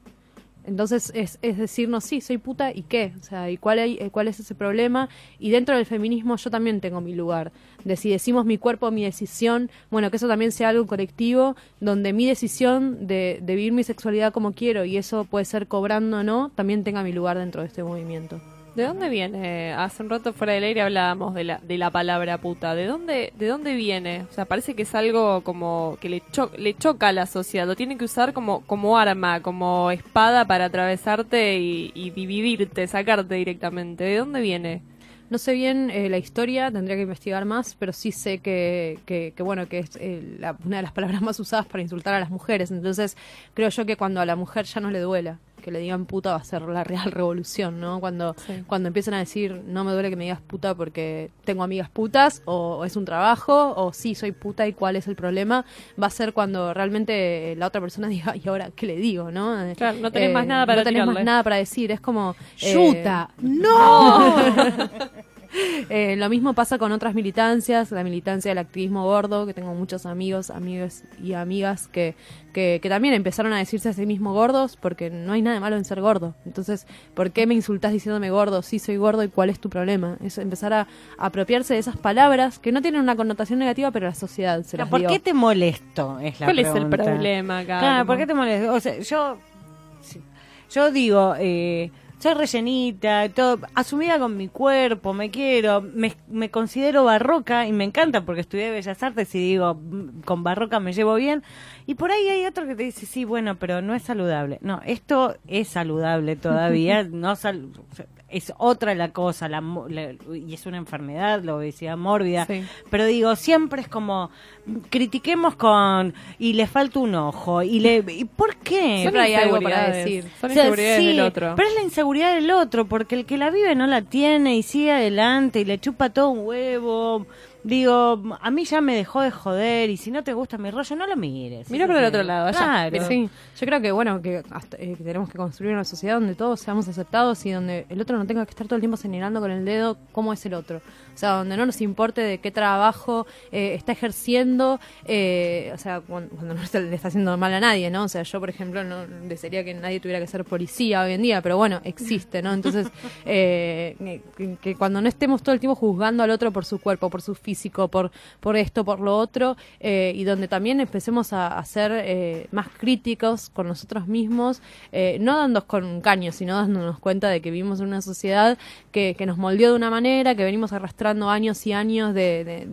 E: Entonces es, es decirnos, sí, soy puta y qué, o sea, y cuál, hay, eh, cuál es ese problema. Y dentro del feminismo yo también tengo mi lugar, de si decimos mi cuerpo, mi decisión, bueno, que eso también sea algo colectivo, donde mi decisión de, de vivir mi sexualidad como quiero y eso puede ser cobrando o no, también tenga mi lugar dentro de este movimiento.
C: ¿De dónde viene? Hace un rato fuera del aire hablábamos de la, de la palabra puta. ¿De dónde, ¿De dónde viene? O sea, parece que es algo como que le, cho- le choca a la sociedad. Lo tienen que usar como, como arma, como espada para atravesarte y, y dividirte, sacarte directamente. ¿De dónde viene?
E: No sé bien eh, la historia, tendría que investigar más, pero sí sé que, que, que, bueno, que es eh, la- una de las palabras más usadas para insultar a las mujeres. Entonces, creo yo que cuando a la mujer ya no le duela que le digan puta va a ser la real revolución, ¿no? Cuando,
C: Sí.
E: cuando empiezan a decir no me duele que me digas puta porque tengo amigas putas, o, es un trabajo, o sí soy puta y cuál es el problema, va a ser cuando realmente la otra persona diga, ¿y ahora qué le digo, no? Eh,
C: Claro, no tenés más nada para
E: No tenés más nada para decir, es como... eh,
D: ¡Yuta! ¡No!
E: eh, lo mismo pasa con otras militancias, la militancia del activismo gordo, que tengo muchos amigos, amigos y amigas que, que, que también empezaron a decirse a sí mismos gordos, porque no hay nada de malo en ser gordo. Entonces, ¿por qué me insultás diciéndome gordo? Sí, soy gordo y cuál es tu problema. Es empezar a, apropiarse de esas palabras que no tienen una connotación negativa, pero la sociedad se las
B: ¿Por
E: dio.
B: qué te molesto? Es la
C: ¿Cuál es el problema acá?
B: Claro, ¿por qué te molesta? O sea, yo, yo digo, eh, soy rellenita, todo, asumida con mi cuerpo, me quiero, me, me considero barroca y me encanta porque estudié Bellas Artes y digo, mm, con barroca me llevo bien. Y por ahí hay otro que te dice, sí, bueno, pero no es saludable. No, esto es saludable todavía, no sal- es otra la cosa, la, la- y es una enfermedad, la obesidad mórbida.
E: Sí.
B: Pero digo, siempre es como critiquemos con y le falta un ojo y le y ¿por qué?
E: Siempre hay algo para decir.
C: Son
B: O sea,
C: inseguridades
B: sí,
C: del otro.
B: Pero es la inseguridad del otro, porque el que la vive no la tiene y sigue adelante y le chupa todo un huevo. Digo, a mí ya me dejó de joder y si no te gusta mi rollo, no lo mires.
C: Mira por el otro lado, allá.
B: Claro.
E: Sí, yo creo que bueno que, hasta- eh, que tenemos que construir una sociedad donde todos seamos aceptados y donde el otro no tenga que estar todo el tiempo señalando con el dedo cómo es el otro. O sea, donde no nos importe de qué trabajo eh, está ejerciendo, eh, o sea, cuando, cuando no se le está haciendo mal a nadie, ¿no? O sea, yo, por ejemplo, no desearía que nadie tuviera que ser policía hoy en día, pero bueno, existe, ¿no? Entonces, eh, que, cuando no estemos todo el tiempo juzgando al otro por su cuerpo, por su físico, por, por esto, por lo otro, eh, y donde también empecemos a, a ser más críticos con nosotros mismos, no dándonos con un caño, sino dándonos cuenta de que vivimos en una sociedad que, nos moldeó de una manera, que venimos arrastrando años y años de,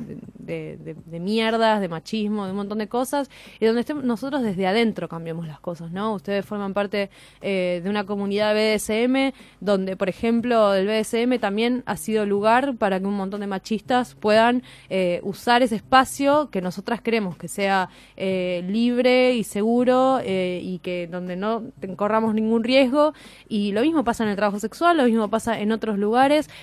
E: mierdas, de machismo, de un montón de cosas, y donde estemos nosotros desde adentro cambiamos las cosas, ¿no? Ustedes forman parte eh, de una comunidad BDSM, donde, por ejemplo, el BDSM también ha sido lugar para que un montón de machistas puedan eh, usar ese espacio que nosotras queremos que sea eh, libre y seguro eh, y que donde no corramos ningún riesgo. Y lo mismo pasa en el trabajo sexual, lo mismo pasa en otros lugares.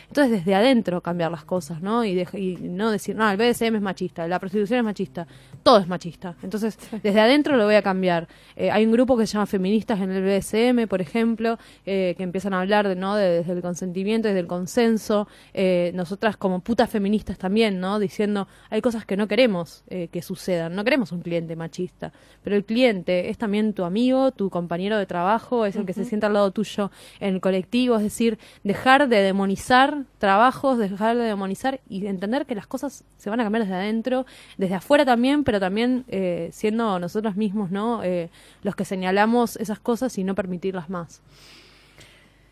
E: Entonces, desde adentro cambiar las cosas, ¿no? Y, no decir, no, el BDSM es machista, la prostitución es machista, todo es machista. Entonces, desde adentro lo voy a cambiar. Eh, hay un grupo que se llama Feministas en el BDSM, por ejemplo, eh, que empiezan a hablar de, ¿no? de- desde el consentimiento, desde el consenso. Eh, nosotras como putas feministas también, ¿no? Diciendo, hay cosas que no queremos que sucedan. No queremos un cliente machista, pero el cliente es también tu amigo, tu compañero de trabajo, es el que se sienta al lado tuyo en el colectivo. Es decir, dejar de demonizar trabajos, dejar de demonizar y entender que las cosas se van a cambiar desde adentro, desde afuera también, pero también eh, siendo nosotros mismos, ¿no? Eh, los que señalamos esas cosas y no permitirlas más.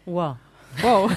B: Wow.
C: Wow.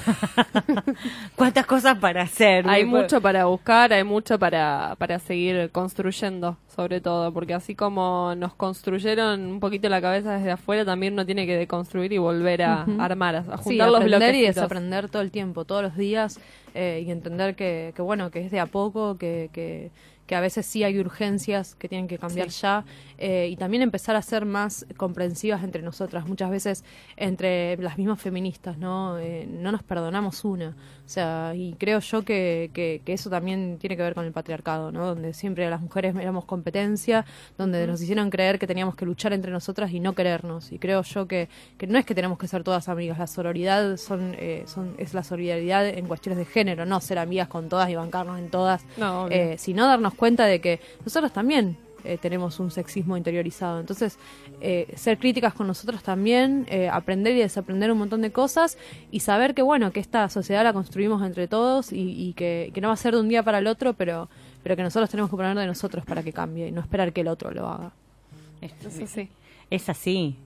B: ¿Cuántas cosas para hacer?
C: hay mucho para buscar, hay mucho para, para seguir construyendo, sobre todo, porque así como nos construyeron un poquito la cabeza desde afuera, también uno tiene que deconstruir y volver a
E: Ujú.
C: armar, a
E: Sí,
C: juntar los
E: aprender y
C: bloques.
E: desaprender todo el tiempo, todos los días, eh, y entender que, que, bueno, que es de a poco, que, que, que a veces sí hay urgencias que tienen que cambiar ya, eh, y también empezar a ser más comprensivas entre nosotras. Muchas veces entre las mismas feministas, ¿no? Eh, no nos perdonamos una. O sea, y creo yo que, que, que eso también tiene que ver con el patriarcado, ¿no? Donde siempre las mujeres éramos competencia, donde nos hicieron creer que teníamos que luchar entre nosotras y no querernos. Y creo yo que, que no es que tenemos que ser todas amigas, la sororidad son, eh, son, es la solidaridad en cuestiones de género, no ser amigas con todas y bancarnos en todas,
C: No,
E: eh, sino darnos cuenta de que nosotros también eh, tenemos un sexismo interiorizado. Entonces, eh, ser críticas con nosotros también, eh, aprender y desaprender un montón de cosas y saber que, bueno, que esta sociedad la construimos entre todos y, y que, que no va a ser de un día para el otro, pero, pero que nosotros tenemos que poner de nosotros para que cambie y no esperar que el otro lo haga.
C: Eso sí.
B: Es así.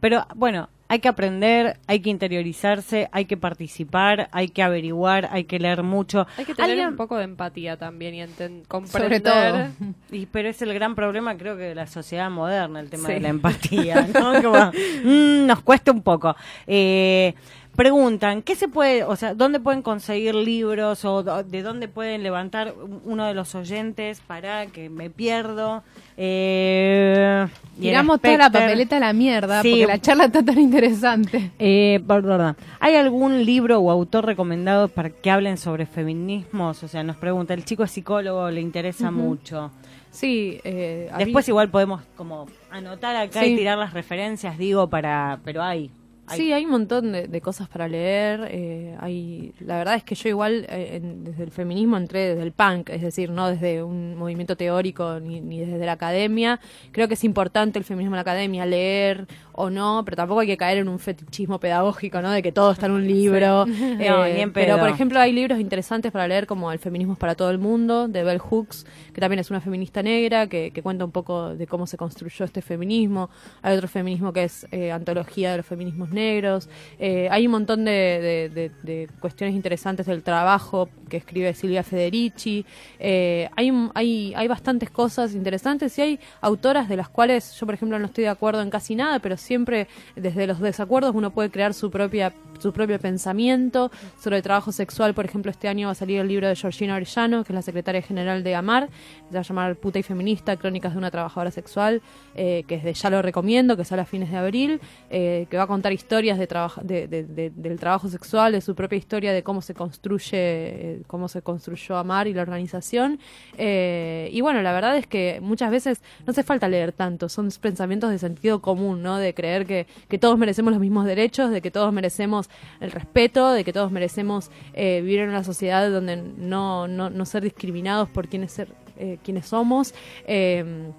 B: Pero bueno, hay que aprender, hay que interiorizarse, hay que participar, hay que averiguar, hay que leer mucho.
C: Hay que tener
B: ¿Alguien-
C: un poco de empatía también y enten-
D: Sobre
C: comprender.
D: todo.
B: Y, pero es el gran problema, creo que de la sociedad moderna, el tema
C: Sí.
B: de la empatía, ¿no? Como, mm, nos cuesta un poco. Eh, preguntan, ¿qué se puede, o sea, dónde pueden conseguir libros o de dónde pueden levantar un- uno de los oyentes para que me pierdo? Eh,
D: Tiramos toda la papeleta a la mierda
B: Sí.
D: porque la charla está tan interesante.
B: Eh, perdón, ¿hay algún libro o autor recomendado para que hablen sobre feminismos? O sea, nos pregunta, el chico es psicólogo, le interesa mucho.
E: Sí, eh, mí-
B: Después igual podemos como anotar acá
E: Sí.
B: y tirar las referencias, digo, para, pero hay. Hay.
E: Sí, hay un montón de, de cosas para leer. eh, hay, la verdad es que yo igual eh, en- desde el feminismo entré desde el punk, es decir, no desde un movimiento teórico ni, ni desde la academia. Creo que es importante el feminismo en la academia, leer o no, pero tampoco hay que caer en un fetichismo pedagógico, ¿no? De que todo está en un libro. Eh,
B: No,
E: pero, por ejemplo, hay libros interesantes para leer como El feminismo es para todo el mundo, de Bell Hooks, que también es una feminista negra, que, que cuenta un poco de cómo se construyó este feminismo. Hay otro feminismo que es Antología de los Feminismos Negros. Eh, hay un montón de, cuestiones interesantes del trabajo que escribe Silvia Federici. Eh, hay, hay, hay bastantes cosas interesantes y hay autoras de las cuales yo, por ejemplo, no estoy de acuerdo en casi nada, pero siempre desde los desacuerdos uno puede crear su propia su propio pensamiento sobre el trabajo sexual. Por ejemplo, este año va a salir el libro de Georgina Orellano, que es la secretaria general de AMAR, se va a llamar Puta y Feminista, Crónicas de una Trabajadora Sexual, eh, que desde ya lo recomiendo, que sale a fines de abril, eh, que va a contar historias de de- del trabajo sexual, de su propia historia, de cómo se construye, eh, cómo se construyó AMAR y la organización. Eh, y bueno, la verdad es que muchas veces no hace falta leer tanto, son pensamientos de sentido común, ¿no? De creer que, que todos merecemos los mismos derechos, de que todos merecemos el respeto, de que todos merecemos eh, vivir en una sociedad donde no, no, no ser discriminados por quienes, ser, eh, quienes somos. eh,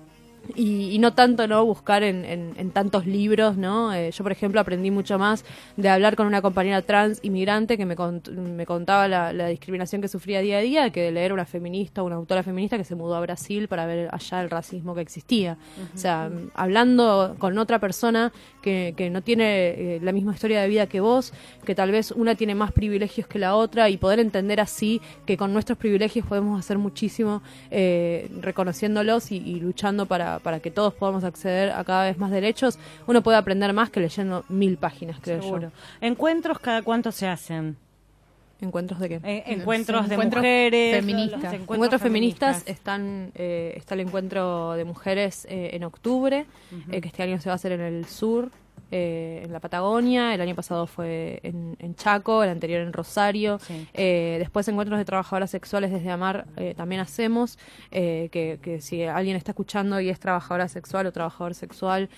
E: y, y no tanto no buscar en, en- en tantos libros no Eh, yo por ejemplo aprendí mucho más de hablar con una compañera trans inmigrante que me, cont- me contaba la, la discriminación que sufría día a día que de leer una feminista una autora feminista que se mudó a Brasil para ver allá el racismo que existía. O sea hablando con otra persona que, que no tiene eh, la misma historia de vida que vos que tal vez una tiene más privilegios que la otra y poder entender así que con nuestros privilegios podemos hacer muchísimo eh, reconociéndolos y, y luchando para, para que todos podamos acceder a cada vez más derechos, uno puede aprender más que leyendo mil páginas, creo
B: Seguro. ¿Encuentros cada cuánto se hacen?
E: yo. ¿Encuentros de qué?
B: Eh, encuentros de
D: encuentros
B: mujeres.
D: feministas.
B: los
E: Encuentros, feministas, están eh, está el encuentro de mujeres eh, en octubre, eh, que este año se va a hacer en el sur, eh, en la Patagonia, el año pasado fue en, en Chaco, el anterior en Rosario.
B: Sí.
E: Eh, después encuentros de trabajadoras sexuales desde Amar eh, también hacemos, eh, que, que si alguien está escuchando y es trabajadora sexual o trabajador sexual,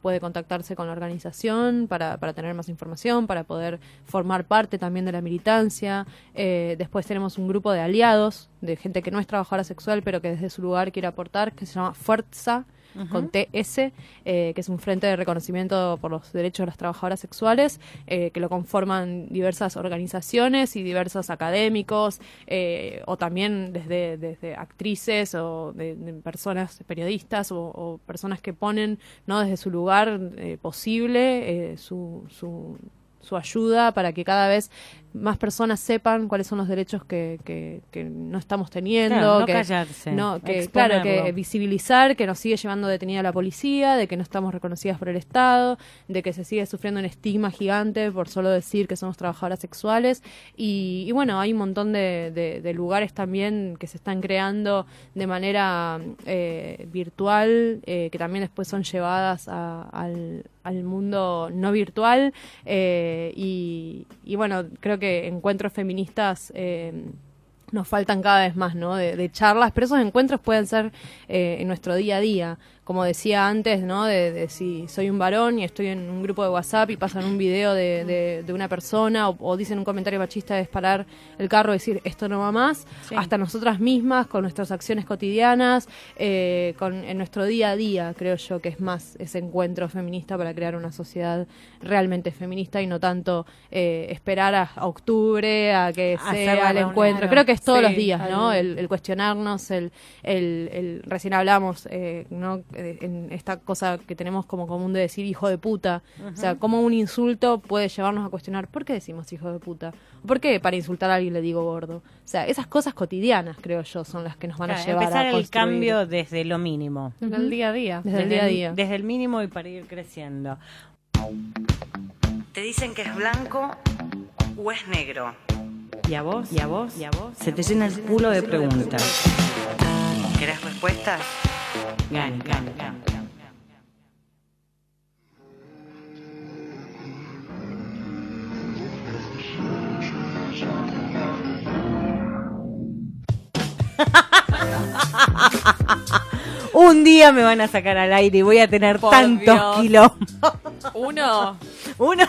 E: puede contactarse con la organización para, para tener más información, para poder formar parte también de la militancia. Después tenemos un grupo de aliados, de gente que no es trabajadora sexual, pero que desde su lugar quiere aportar, que se llama Fuerza con TS, eh, que es un frente de reconocimiento por los derechos de las trabajadoras sexuales, eh, que lo conforman diversas organizaciones y diversos académicos, eh, o también desde, desde actrices o de, personas periodistas o, o personas que ponen no desde su lugar eh, posible su, su, su ayuda para que cada vez más personas sepan cuáles son los derechos que, que, que no estamos teniendo,
B: Claro, no
E: que,
B: callarse,
E: no, que claro, que visibilizar que nos sigue llevando detenida la policía, de que no estamos reconocidas por el Estado, de que se sigue sufriendo un estigma gigante por solo decir que somos trabajadoras sexuales. Y, y bueno, hay un montón de, de- de lugares también que se están creando de manera eh, virtual, eh, que también después son llevadas a- al, al mundo no virtual. eh, y, y bueno, creo que encuentros feministas... eh, nos faltan cada vez más, ¿no? De, charlas, pero esos encuentros pueden ser eh, en nuestro día a día, como decía antes, ¿no? De, de si soy un varón y estoy en un grupo de WhatsApp y pasan un video de, de- de una persona o, o dicen un comentario machista de parar el carro y decir esto no va más,
B: Sí.
E: hasta nosotras mismas, con nuestras acciones cotidianas, eh, con, en nuestro día a día, creo yo que es más ese encuentro feminista para crear una sociedad realmente feminista y no tanto eh, esperar a, a octubre, a que
B: Hacer
E: sea el encuentro. Creo que es todos
C: Sí,
E: los días, ¿no? El, el cuestionarnos, el, el, el- recién hablamos, eh, ¿no? Eh, En esta cosa que tenemos como común de decir hijo de puta. O sea, cómo un insulto puede llevarnos a cuestionar por qué decimos hijo de puta. ¿Por qué para insultar a alguien le digo gordo? O sea, esas cosas cotidianas, creo yo, son las que nos van a llevar
B: empezar
E: a
B: el
E: construir.
B: cambio desde lo mínimo.
C: En el día a día.
E: Desde el día a día.
B: Desde el mínimo y para ir creciendo. Te dicen que es blanco o es negro. ¿Y a vos? ¿Y a vos? ¿Y a vos? Se te llena el culo de preguntas. ¿Querés respuestas? Gan, gan, gan. Un día me van a sacar al aire y voy a tener
C: Por
B: tantos
C: Dios.
B: quilombos.
C: Uno,
B: Uno,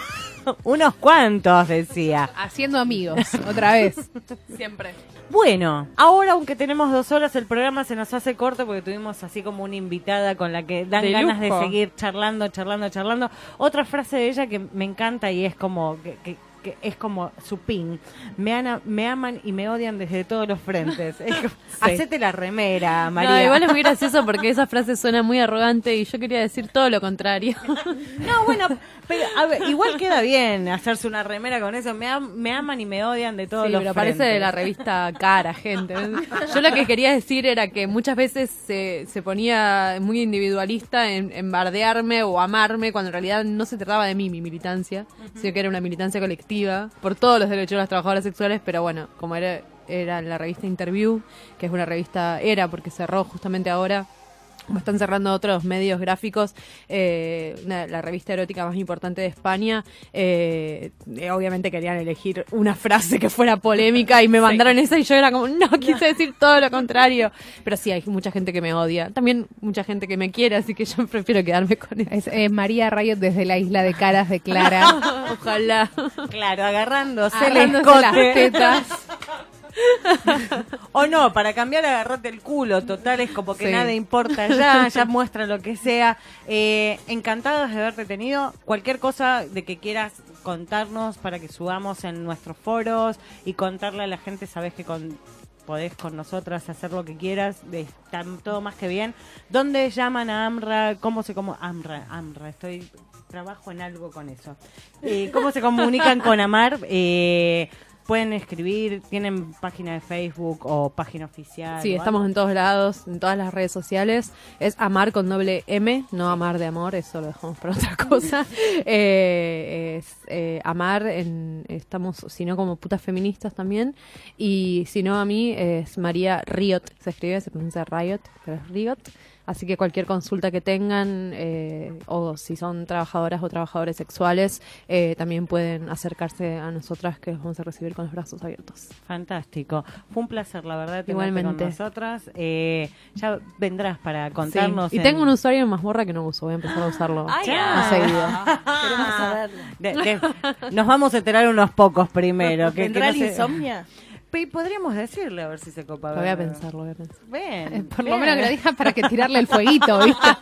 B: unos cuantos, decía.
D: Haciendo amigos, otra vez.
C: siempre.
B: Bueno, ahora aunque tenemos dos horas, el programa se nos hace corto porque tuvimos así como una invitada con la que dan
C: De
B: ganas
C: lujo.
B: de seguir charlando, charlando, charlando. Otra frase de ella que me encanta y es como que, que- que es como su pin. Me, ana- me aman y me odian desde todos los frentes. Es Hacete la remera, María.
E: No, igual es muy gracioso porque esa frase suena muy arrogante y yo quería decir todo lo contrario.
B: No, bueno, pero a ver, igual queda bien hacerse una remera con eso. Me, am- me aman y me odian de todos
E: Sí,
B: los
E: pero parece de la revista Cara, gente. Yo lo que quería decir era que muchas veces se, se ponía muy individualista en, en bardearme o amarme cuando en realidad no se trataba de mí, mi militancia, sino que era una militancia colectiva por todos los derechos de las trabajadoras sexuales, pero bueno, como era, era la revista Interview, que es una revista, era porque cerró justamente ahora, como están cerrando otros medios gráficos, eh, una- la revista erótica más importante de España, eh, eh, obviamente querían elegir una frase que fuera polémica y me mandaron esa y yo era como, no, quise decir todo lo contrario. Pero sí, hay mucha gente que me odia, también mucha gente que me quiere, así que yo prefiero quedarme con eso.
D: Es eh, María Rayot desde la isla de Caras de Clara.
E: Ojalá.
B: Claro, agarrándose
D: agarrándose las tetas.
B: O no, para cambiar agarrate el culo, total es como que
D: Sí.
B: nada importa ya, ya muestra lo que sea. Eh, encantados de haberte tenido. Cualquier cosa de que quieras contarnos para que subamos en nuestros foros y contarle a la gente, sabes que con podés con nosotras hacer lo que quieras, de- está todo más que bien. ¿Dónde llaman a AMRA? ¿Cómo se como AMRA? AMRA, estoy trabajo en algo con eso. Eh, ¿Cómo se comunican con Amar? Eh, pueden escribir, tienen página de Facebook o página oficial.
E: Sí, estamos
B: algo?
E: en todos lados, en todas las redes sociales. Es amar con doble M, no amar de amor, eso lo dejamos para otra cosa. Eh, es eh, amar, en, estamos, si no, como putas feministas también. Y si no, a mí es María Riot, se escribe, se pronuncia Riot, pero es Riot. Así que cualquier consulta que tengan, eh, o si son trabajadoras o trabajadores sexuales, eh, también pueden acercarse a nosotras que los vamos a recibir con los brazos abiertos.
B: Fantástico. Fue un placer, la verdad,
E: Igualmente.
B: con nosotras. Eh, ya vendrás para
E: Sí.
B: contarnos.
E: Y
B: en-
E: tengo un usuario en mazmorra que no uso, voy a empezar a usarlo
C: Ay,
B: Ya.
E: más seguido.
C: Queremos saberlo.
B: De- de- nos vamos a enterar unos pocos primero. Que, que
F: ¿Tendrá
B: no se-
F: insomnia?
B: Podríamos decirle a ver si se copa.
E: Lo voy a pensar, lo voy a pensar.
B: Ven.
D: Eh, Por lo menos que lo para que tirarle el fueguito, ¿viste?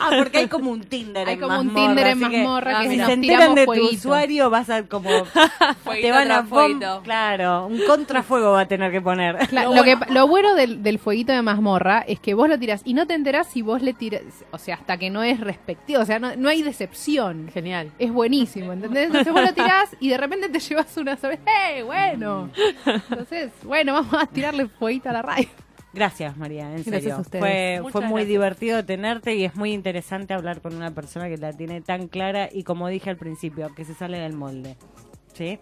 B: Ah, porque hay como un Tinder
D: Hay
B: en
D: como un
B: mazmorra,
D: Tinder en
B: que,
D: mazmorra que
B: si
D: nos
B: se enteran
D: tiramos
B: de tu usuario vas a como te van a
C: fueguito.
B: claro un contrafuego va a tener que poner
D: Cla- lo, que, lo bueno del, del fueguito de mazmorra es que vos lo tirás y no te enterás si vos le tirás, o sea, hasta que no es respectivo, o sea, no, no hay decepción.
E: Genial.
D: Es buenísimo, ¿entendés? Entonces vos lo tirás y de repente te llevas una sobre, ¡hey, bueno! Entonces, bueno, vamos a tirarle fueguito a la radio.
B: Gracias, María, en
E: Gracias
B: serio.
E: a ustedes.
B: Fue, fue muy
C: gracias.
B: divertido tenerte y es muy interesante hablar con una persona que la tiene tan clara y como dije al principio, que se sale del molde. ¿Sí?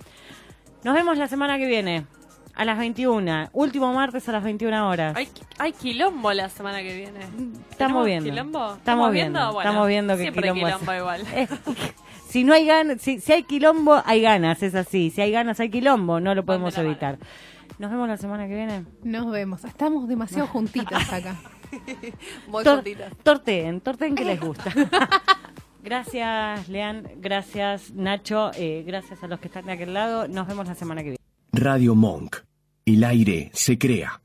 B: Nos vemos la semana que viene a las 21, último martes a las 21 horas.
C: Hay, hay quilombo la semana que viene.
B: Estamos
C: ¿Tenemos
B: viendo.
C: ¿Quilombo?
B: Estamos viendo,
C: Bueno,
B: estamos viendo que
C: siempre
B: quilombo
C: quilombo igual.
B: si no hay ganas, si, si, hay quilombo, hay ganas, es así. Si hay ganas, hay quilombo, no lo podemos evitar. Nos vemos la semana que viene.
D: Nos vemos. Estamos demasiado juntitas acá.
E: Muy
B: Tor
E: juntitas.
B: Torteen, torteen que les gusta. gracias, Lean. Gracias, Nacho. Eh, gracias a los que están de aquel lado. Nos vemos la semana que viene.
A: Radio Monk. El aire se crea.